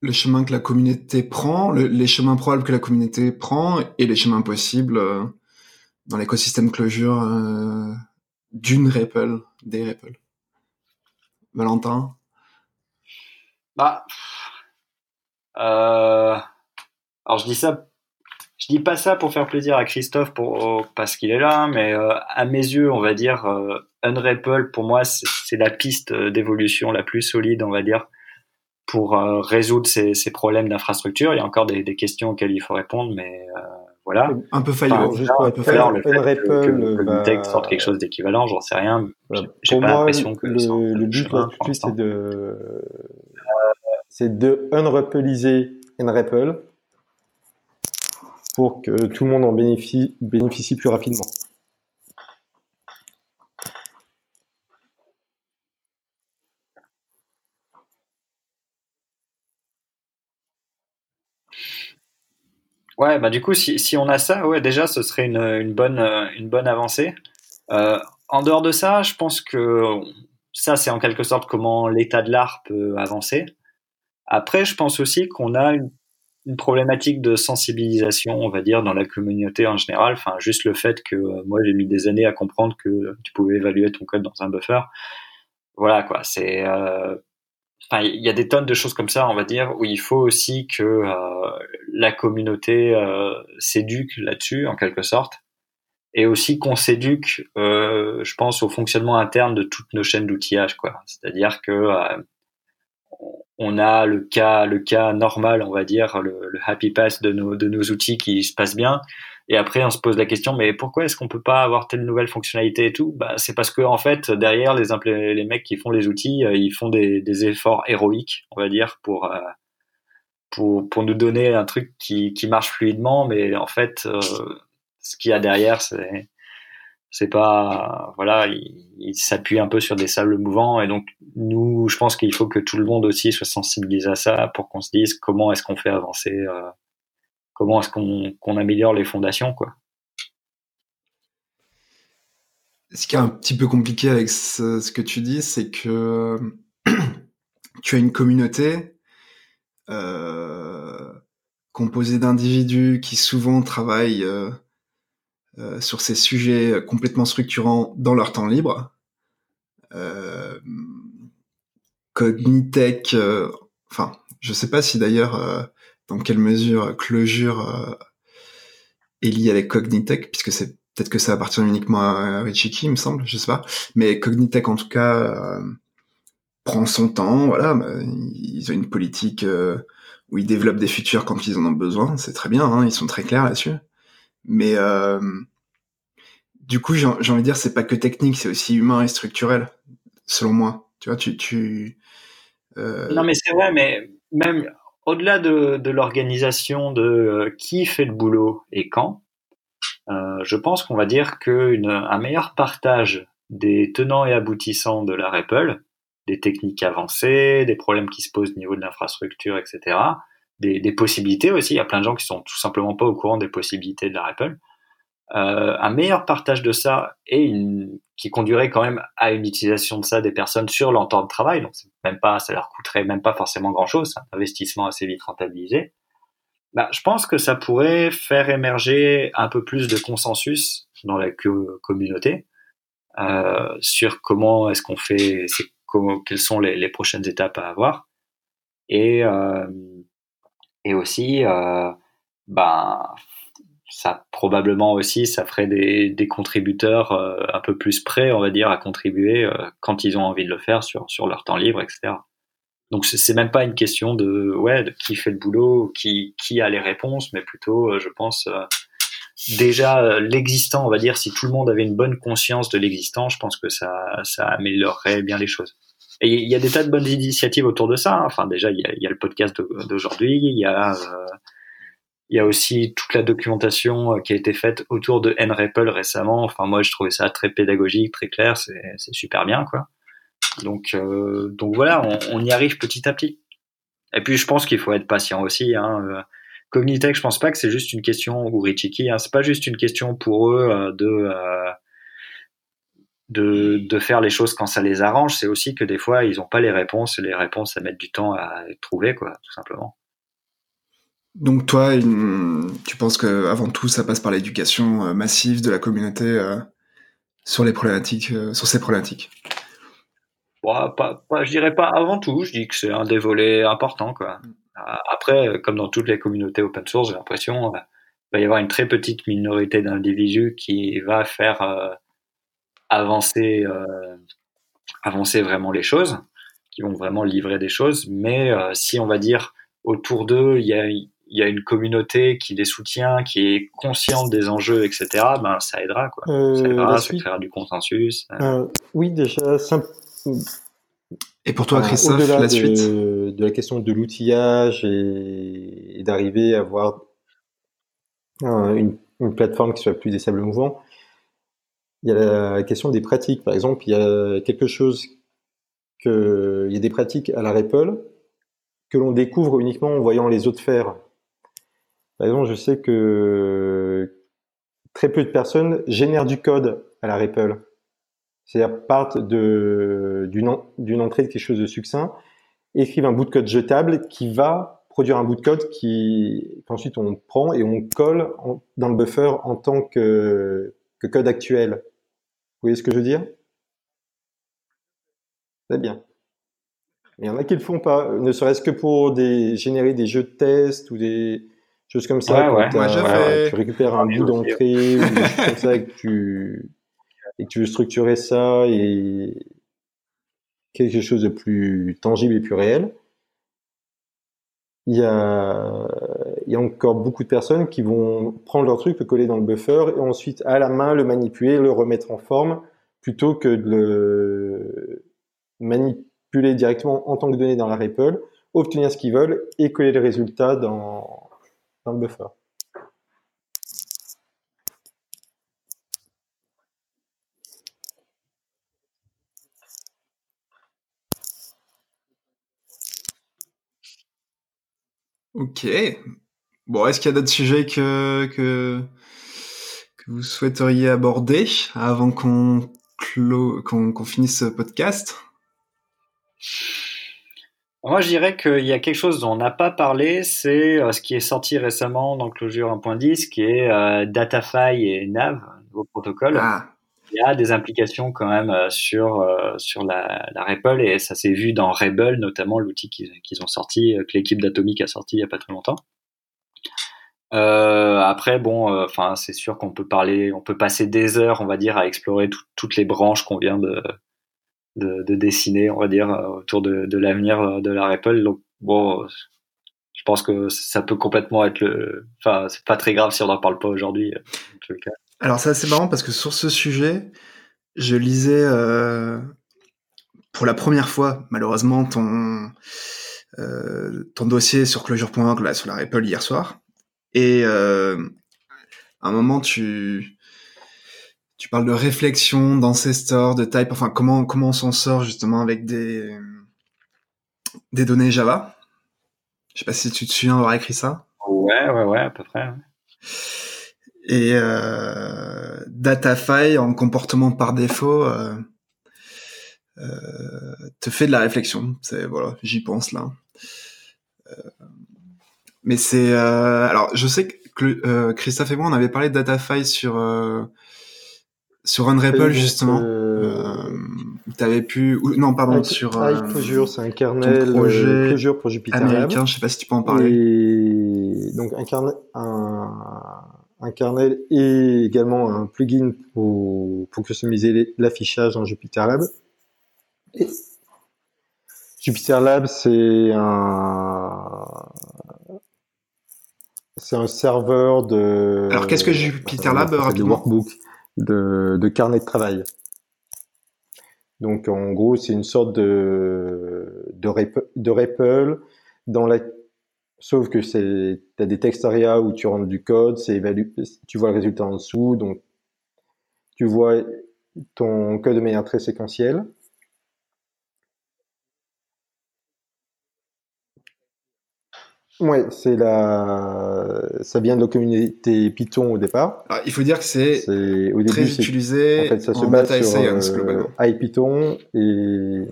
Speaker 1: le chemin que la communauté prend, les chemins probables que la communauté prend et les chemins possibles dans l'écosystème closure d'une REPL, des REPL Valentin?
Speaker 2: Bah. alors je dis ça je dis pas ça pour faire plaisir à Christophe pour, parce qu'il est là, mais euh, à mes yeux, on va dire, euh, Unrapple, pour moi, c'est la piste d'évolution la plus solide, on va dire, pour euh, résoudre ces, ces problèmes d'infrastructure. Il y a encore des, des, questions auxquelles il faut répondre, mais euh, voilà.
Speaker 1: Un peu faillant,
Speaker 2: juste un peu faillant. Le fait que, que bah... sorte quelque chose d'équivalent, j'en sais rien.
Speaker 3: J'ai pas l'impression que le, le but là-dessus, c'est de, c'est de unrappleiser Unrapple pour que tout le monde en bénéficie, plus rapidement.
Speaker 2: Ouais, bah du coup, si, on a ça, déjà, ce serait une, une bonne avancée. Euh, en dehors de ça, je pense que ça, c'est en quelque sorte comment l'état de l'art peut avancer. Après, je pense aussi qu'on a une une problématique de sensibilisation, on va dire, dans la communauté en général. Enfin, juste le fait que euh, moi j'ai mis des années à comprendre que tu pouvais évaluer ton code dans un buffer. Voilà quoi. C'est, euh... enfin, il y a des tonnes de choses comme ça, on va dire, où il faut aussi que euh, la communauté s'éduque là-dessus, en quelque sorte, et aussi qu'on s'éduque, je pense, au fonctionnement interne de toutes nos chaînes d'outillage, quoi. C'est-à-dire que on a le cas, le cas normal, on va dire, le, happy pass de nos, de nos outils qui se passe bien. Et après, on se pose la question, mais pourquoi est-ce qu'on peut pas avoir telle nouvelle fonctionnalité et tout? Bah, C'est parce que en fait, derrière, les, les mecs qui font les outils, euh, ils font des, des, efforts héroïques, on va dire, pour, euh, pour, pour nous donner un truc qui, qui marche fluidement. Mais en fait, euh, ce qu'il y a derrière, c'est c'est pas voilà il, s'appuie un peu sur des sables mouvants et donc nous je pense qu'il faut que tout le monde aussi soit sensibilisé à ça pour qu'on se dise comment est-ce qu'on fait avancer euh, comment est-ce qu'on améliore les fondations quoi
Speaker 1: ce qui est un petit peu compliqué avec ce, que tu dis c'est que tu as une communauté euh, composée d'individus qui souvent travaillent euh, sur ces sujets complètement structurants dans leur temps libre. Cognitech, euh, enfin, je sais pas si d'ailleurs euh, dans quelle mesure Clojure est lié avec Cognitech, puisque c'est peut-être que ça appartient uniquement à Richiki, il me semble, je sais pas. Mais Cognitech, en tout cas, prend son temps, voilà. Ils ont une politique euh, où ils développent des futurs quand ils en ont besoin, c'est très bien, hein, ils sont très clairs là-dessus. Mais euh, du coup, j'ai envie de dire, c'est pas que technique, c'est aussi humain et structurel, selon moi. Tu vois, tu, tu
Speaker 2: euh... Non, mais c'est vrai, mais même au-delà de, de l'organisation de euh, qui fait le boulot et quand, euh, je pense qu'on va dire qu'un meilleur partage des tenants et aboutissants de la REPL, des techniques avancées, des problèmes qui se posent au niveau de l'infrastructure, etc., des, des, possibilités aussi. Il y a plein de gens qui sont tout simplement pas au courant des possibilités de la REPL. Euh, un meilleur partage de ça et une, qui conduirait quand même à une utilisation de ça des personnes sur leur temps de travail. Donc, même pas, ça leur coûterait même pas forcément grand chose. Un investissement assez vite rentabilisé. Bah, je pense que ça pourrait faire émerger un peu plus de consensus dans la communauté euh, sur comment est-ce qu'on fait, quelles sont les, prochaines étapes à avoir, et euh, et aussi, euh, ben ça probablement aussi ça ferait des, des contributeurs euh, un peu plus prêts on va dire à contribuer euh, quand ils ont envie de le faire sur sur leur temps libre etc donc c'est même pas une question de ouais de qui fait le boulot qui qui a les réponses mais plutôt euh, je pense déjà l'existant on va dire si tout le monde avait une bonne conscience de l'existant je pense que ça ça améliorerait bien les choses et il y a des tas de bonnes initiatives autour de ça hein. enfin déjà il y a, y a, le podcast d'aujourd'hui il y a il y a aussi toute la documentation euh, qui a été faite autour de NREPL récemment. Enfin, moi, je trouvais ça très pédagogique, très clair. C'est, super bien, quoi. Donc, euh, donc voilà, on, on, y arrive petit à petit. Et puis, je pense qu'il faut être patient aussi. Hein. Euh, Cognitech, je pense pas que c'est juste une question ou Richiki, hein, c'est pas juste une question pour eux euh, de de, de faire les choses quand ça les arrange. C'est aussi que des fois, ils ont pas les réponses. Les réponses, ça met du temps à trouver, quoi, tout simplement.
Speaker 1: Donc toi, tu penses que avant tout, ça passe par l'éducation euh, massive de la communauté euh, sur les problématiques, euh, sur ces problématiques?
Speaker 2: pas, pas, je dirais pas avant tout. Je dis que c'est un des volets importants. Quoi. Après, comme dans toutes les communautés open source, j'ai l'impression qu'il va y avoir une très petite minorité d'individus qui va faire avancer, avancer vraiment les choses, qui vont vraiment livrer des choses. Mais si on va dire autour d'eux, il y a il y a une communauté qui les soutient, qui est consciente des enjeux, etc., ben, ça aidera. Quoi. Euh, ça aidera, ça créera du consensus.
Speaker 3: Euh, oui, déjà, simple...
Speaker 1: Et pour toi, Christophe, la
Speaker 3: de,
Speaker 1: suite?
Speaker 3: De la question de l'outillage et, d'arriver à avoir une, une, plateforme qui soit plus des sables mouvants, il y a la question des pratiques. Par exemple, il y a quelque chose que... Il y a des pratiques à la REPL que l'on découvre uniquement en voyant les autres faire. Par exemple, je sais que très peu de personnes génèrent du code à la REPL. C'est-à-dire partent d'une entrée de quelque chose de succinct, écrivent un bout de code jetable qui va produire un bout de code qui qu'ensuite on prend et on colle dans le buffer en tant que, que code actuel. Vous voyez ce que je veux dire? Très bien. Il y en a qui le font pas, ne serait-ce que pour des, générer des jeux de test ou des, Choses comme ça. tu récupères un bout d'entrée ou des choses comme ça et que tu, et que tu veux structurer ça et quelque chose de plus tangible et plus réel. Il y a, il y a encore beaucoup de personnes qui vont prendre leur truc, le coller dans le buffer et ensuite à la main le manipuler, le remettre en forme plutôt que de le manipuler directement en tant que données dans la REPL, obtenir ce qu'ils veulent et coller le résultat dans,
Speaker 1: Ok. Bon, est-ce qu'il y a d'autres sujets que, que, vous souhaiteriez aborder avant qu'on qu'on finisse ce podcast?
Speaker 2: Moi, je dirais qu'il y a quelque chose dont on n'a pas parlé, c'est euh, ce qui est sorti récemment dans Clojure 1.10, qui est euh, Datafy et Nav, vos protocoles. Ah. Il y a des implications quand même euh, sur sur la, la REPL et ça s'est vu dans Rebel, notamment l'outil qu'ils ont sorti, que l'équipe d'Atomic a sorti il y a pas très longtemps. après, bon, enfin, c'est sûr qu'on peut parler, on peut passer des heures, on va dire, à explorer toutes les branches qu'on vient de de, de, dessiner, on va dire, autour de, de l'avenir de la REPL. Donc, bon, je pense que ça peut complètement être le. Enfin, c'est pas très grave si on n'en parle pas aujourd'hui, cas.
Speaker 1: Alors, c'est assez marrant parce que sur ce sujet, je lisais euh, pour la première fois, malheureusement, ton, euh, ton dossier sur closure.org, là, sur la REPL hier soir. Et euh, à un moment, tu, tu parles de réflexion, d'ancestor, de type, enfin, comment, comment on s'en sort justement avec des, des données Java? Je sais pas si tu te souviens d'avoir écrit ça.
Speaker 2: Ouais, ouais, ouais, à peu près.
Speaker 1: Et euh, DataFi en comportement par défaut euh, euh, te fait de la réflexion. C'est voilà, j'y pense là. Euh, mais c'est euh, alors je sais que euh, Christophe et moi on avait parlé de DataFi sur sur Unravel justement. tu avais pu non pardon sur
Speaker 3: euh, c'est un kernel projet Clojure pour Jupyter
Speaker 1: américain. Je sais pas si tu peux en parler.
Speaker 3: Et donc un kernel un un kernel et également un plugin pour, pour customiser l'affichage dans Jupyter Et Jupyter Lab, c'est un c'est un serveur de.
Speaker 1: Alors qu'est-ce que Jupyter Lab rapidement?
Speaker 3: De workbook, de, carnet de travail. Donc en gros, c'est une sorte de de, de dans la Sauf que c'est, as des textes où tu rentres du code, c'est tu vois le résultat en dessous, donc tu vois ton code de manière très séquentielle. Ouais, c'est la, ça vient de la communauté Python au départ.
Speaker 1: Ah, il faut dire que c'est très utilisé en, fait, ça se base sur euh,
Speaker 3: IPython et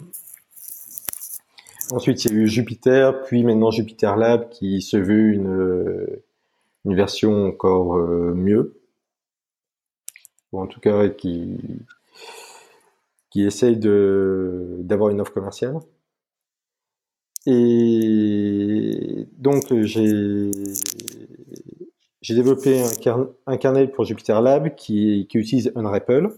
Speaker 3: Ensuite, il y a eu Jupiter, puis maintenant Jupiter Lab qui se veut une, euh, une version encore euh, mieux. Ou en tout cas, qui, qui essaye de, d'avoir une offre commerciale. Et donc, j'ai, j'ai développé un, un, kernel pour Jupiter Lab qui, qui utilise Unravel.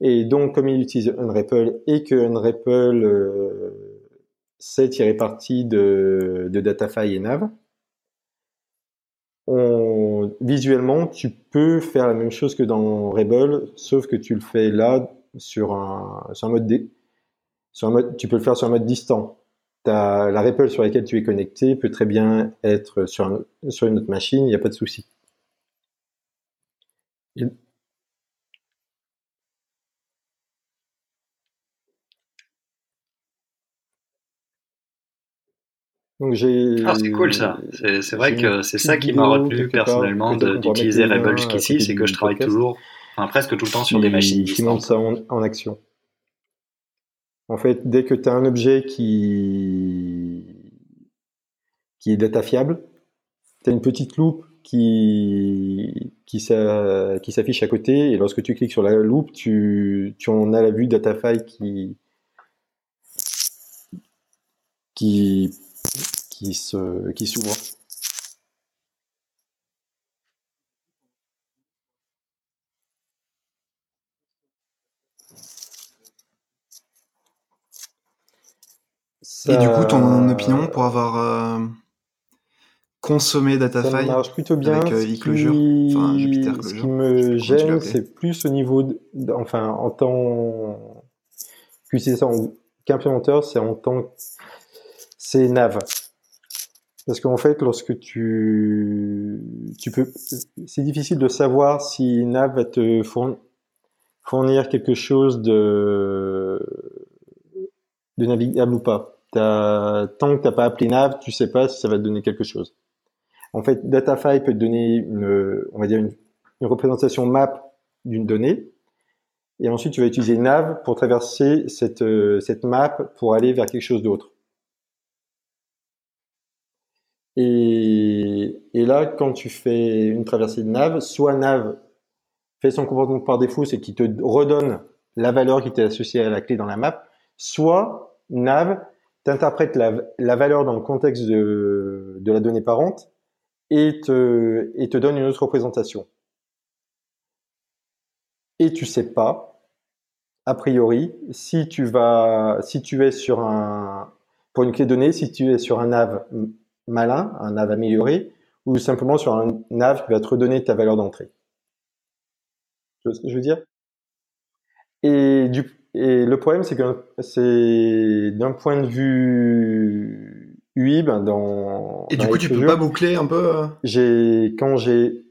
Speaker 3: Et donc, comme il utilise Unravel et que Unravel euh, c'est tiré parti de, de et Nav. Visuellement, tu peux faire la même chose que dans Rebel, sauf que tu le fais là sur un, sur un mode D. Sur un mode, tu peux le faire sur un mode distant. La REPL sur laquelle tu es connecté peut très bien être sur, sur une autre machine, il n'y a pas de souci.
Speaker 2: Ah, c'est cool ça. C'est vrai que c'est ça qui m'a retenu personnellement d'utiliser Rebel jusqu'ici, c'est que je travaille toujours, enfin, presque tout le temps sur des machines
Speaker 3: qui montrent ça en, action. En fait, dès que tu as un objet qui, qui est data fiable, tu as une petite loupe qui, s'affiche à côté, et lorsque tu cliques sur la loupe, tu, en as la vue DataFi qui, qui qui
Speaker 1: Et du coup, ton opinion pour avoir euh, consommé DataFi
Speaker 3: ça marche plutôt bien. avec euh, enfin, Jupyter Ce qui me gêne, c'est plus au niveau, de, enfin, en tant qu'implémenteur, c'est en tant c'est Nav. Parce qu'en fait, lorsque tu, tu peux, c'est difficile de savoir si Nav va te fournir quelque chose de, de navigable ou pas. Tant que t'as pas appelé Nav, tu sais pas si ça va te donner quelque chose. En fait, DataFi peut te donner une, on va dire une, représentation map d'une donnée. Et ensuite, tu vas utiliser Nav pour traverser cette, cette map pour aller vers quelque chose d'autre. Et, là, quand tu fais une traversée de nav, soit nav fait son comportement par défaut, c'est qu'il te redonne la valeur qui était associée à la clé dans la map, soit nav t'interprète la, la, valeur dans le contexte de, la donnée parente et te, et donne une autre représentation. Et tu sais pas a priori, si tu vas, si tu es sur un, pour une clé donnée, si tu es sur un nav malin, un nav amélioré, ou simplement sur un nav qui va te redonner ta valeur d'entrée. Tu vois ce que je veux dire? Et, du, et le problème, c'est que c'est d'un point de vue UI, ben dans.
Speaker 1: Et du coup, tu peux pas boucler un peu euh
Speaker 3: J'ai quand j'ai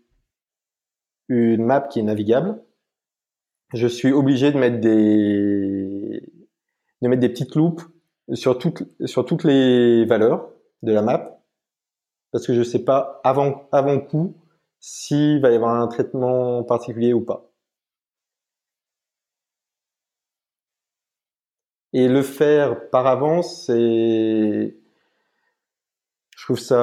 Speaker 3: une map qui est navigable, je suis obligé de mettre des de mettre des petites loupes sur toutes sur toutes les valeurs de la map parce que je sais pas avant avant coup s'il va y avoir un traitement particulier ou pas. Et le faire par avance, c'est, je trouve ça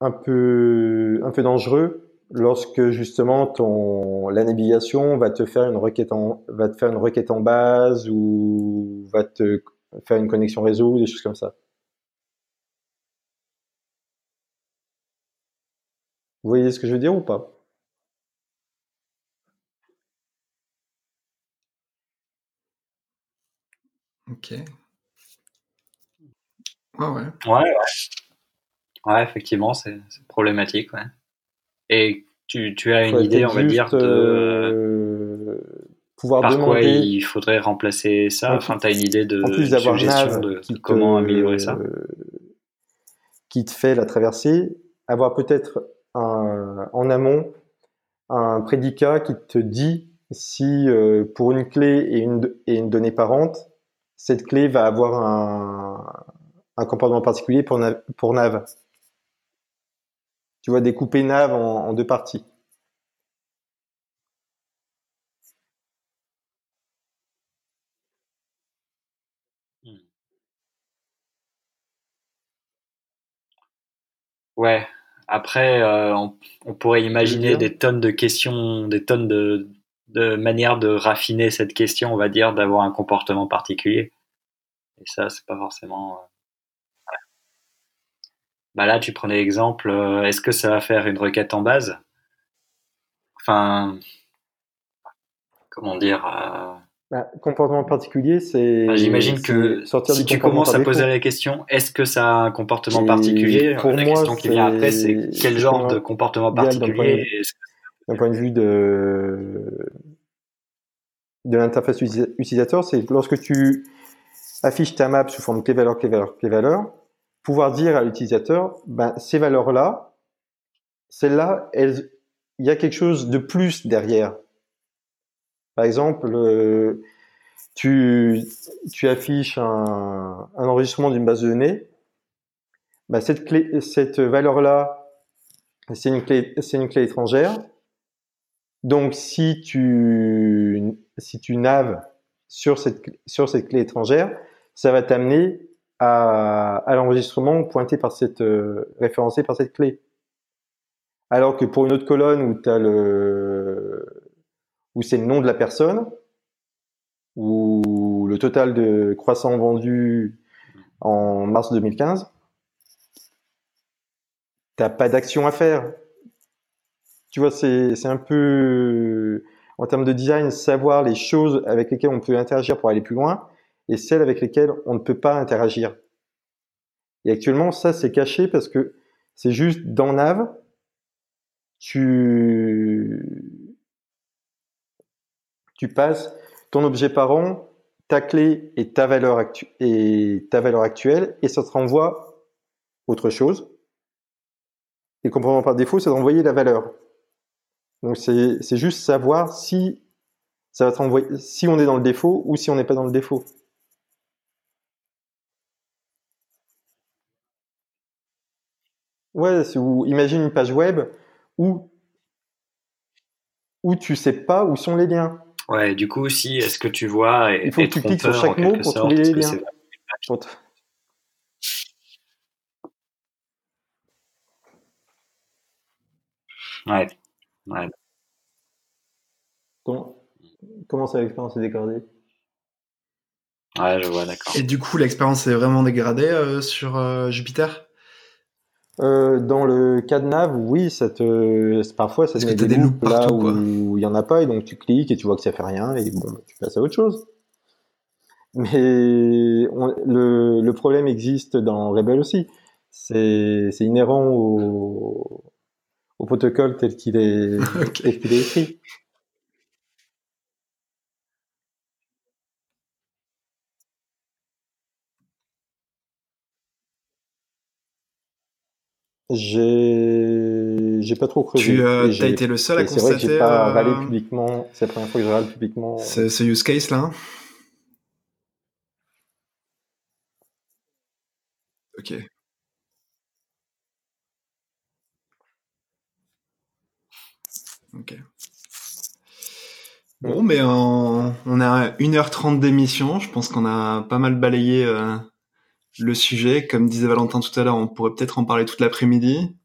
Speaker 3: un peu, dangereux lorsque justement ton, la navigation va te faire une requête en, va te faire une requête en base ou va te faire une connexion réseau ou des choses comme ça. Vous voyez ce que je veux dire ou pas?
Speaker 1: Ok. Ah ouais.
Speaker 2: Ouais, ouais. Ouais, effectivement, c'est problématique. Ouais. Et tu, tu as une idée, on va dire, de euh, pouvoir par quoi il faudrait remplacer ça? Enfin, tu as une idée de, en plus d'avoir de, comment améliorer ça?
Speaker 3: Qui te fait la traversée, avoir peut-être en amont un prédicat qui te dit si euh, pour une clé et une, et une donnée parente, cette clé va avoir un, un comportement particulier pour, nav, pour nav. Tu vois, découper nav en, deux parties.
Speaker 2: Hmm. Ouais. Après, euh, on, pourrait imaginer des tonnes de questions, des tonnes de, de manière de raffiner cette question, on va dire, d'avoir un comportement particulier. Et ça, c'est pas forcément. Euh, bah là, tu prenais l'exemple, euh, est-ce que ça va faire une requête en base? Enfin, comment dire euh,
Speaker 3: bah, Comportement particulier, c'est.
Speaker 2: Bah, j'imagine que si tu commences à poser la question, est-ce que ça a un comportement particulier? Pour La question qui vient après, c'est quel genre de comportement particulier
Speaker 3: d'un point de vue de, de l'interface utilisateur, c'est lorsque tu affiches ta map sous forme clé valeur, clé valeur, clé valeur, pouvoir dire à l'utilisateur, ben, ces valeurs-là, celles-là, il y a quelque chose de plus derrière. Par exemple, euh, tu, tu affiches un, un enregistrement d'une base de données, ben, cette clé, cette valeur-là, c'est une clé, c'est une clé étrangère. Donc, si tu, si tu naves sur cette, sur cette clé étrangère, ça va t'amener à, à l'enregistrement pointé par cette, euh, référencé par cette clé. Alors que pour une autre colonne où tu le, où c'est le nom de la personne, ou le total de croissants vendus en mars 2015, t'as pas d'action à faire tu vois, c'est un peu, en termes de design, savoir les choses avec lesquelles on peut interagir pour aller plus loin et celles avec lesquelles on ne peut pas interagir. Et actuellement, ça, c'est caché parce que c'est juste dans Nav, tu, tu passes ton objet parent, ta clé et ta valeur, actu et ta valeur actuelle, et ça te renvoie autre chose. Et comportement par défaut, c'est d'envoyer la valeur. Donc c'est juste savoir si ça va te si on est dans le défaut ou si on n'est pas dans le défaut. Ouais, ou imagine une page web où où tu sais pas où sont les liens.
Speaker 2: Ouais, du coup, si est-ce que tu vois
Speaker 3: il faut que tu cliques sur chaque mot pour trouver les liens.
Speaker 2: Ouais. Ouais.
Speaker 3: Comment, comment ça l'expérience est dégradée?
Speaker 2: Ouais, je vois, d'accord.
Speaker 1: Et du coup, l'expérience est vraiment dégradée euh, sur euh, Jupiter?
Speaker 3: Euh, dans le cas de nav, oui, ça te, parfois ça te met des, des loops là où il y en a pas et donc tu cliques et tu vois que ça fait rien et bon, bah, tu passes à autre chose. Mais le, le, problème existe dans Rebel aussi. C'est inhérent au, au protocole tel qu'il est, écrit. J'ai, pas trop creusé.
Speaker 1: Tu euh, as été le seul à constater. C'est vrai que pas
Speaker 3: euh, publiquement. C'est la première fois que je râle publiquement.
Speaker 1: Ce use case là. Ok. Ok. Bon, mais on a 1h30 d'émission. Je pense qu'on a pas mal balayé euh, le sujet. Comme disait Valentin tout à l'heure, on pourrait peut-être en parler toute l'après-midi.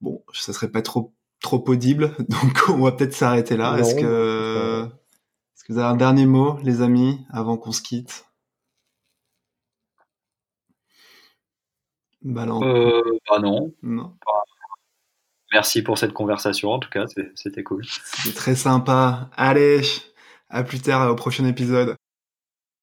Speaker 1: Bon, ça serait pas trop trop audible, donc on va peut-être s'arrêter là. Est-ce que, est-ce que vous avez un dernier mot, les amis, avant qu'on se quitte?
Speaker 2: Bah non. Euh, bah non. Merci pour cette conversation, en tout cas, c'était cool.
Speaker 1: C'était très sympa. Allez, à plus tard, au prochain épisode.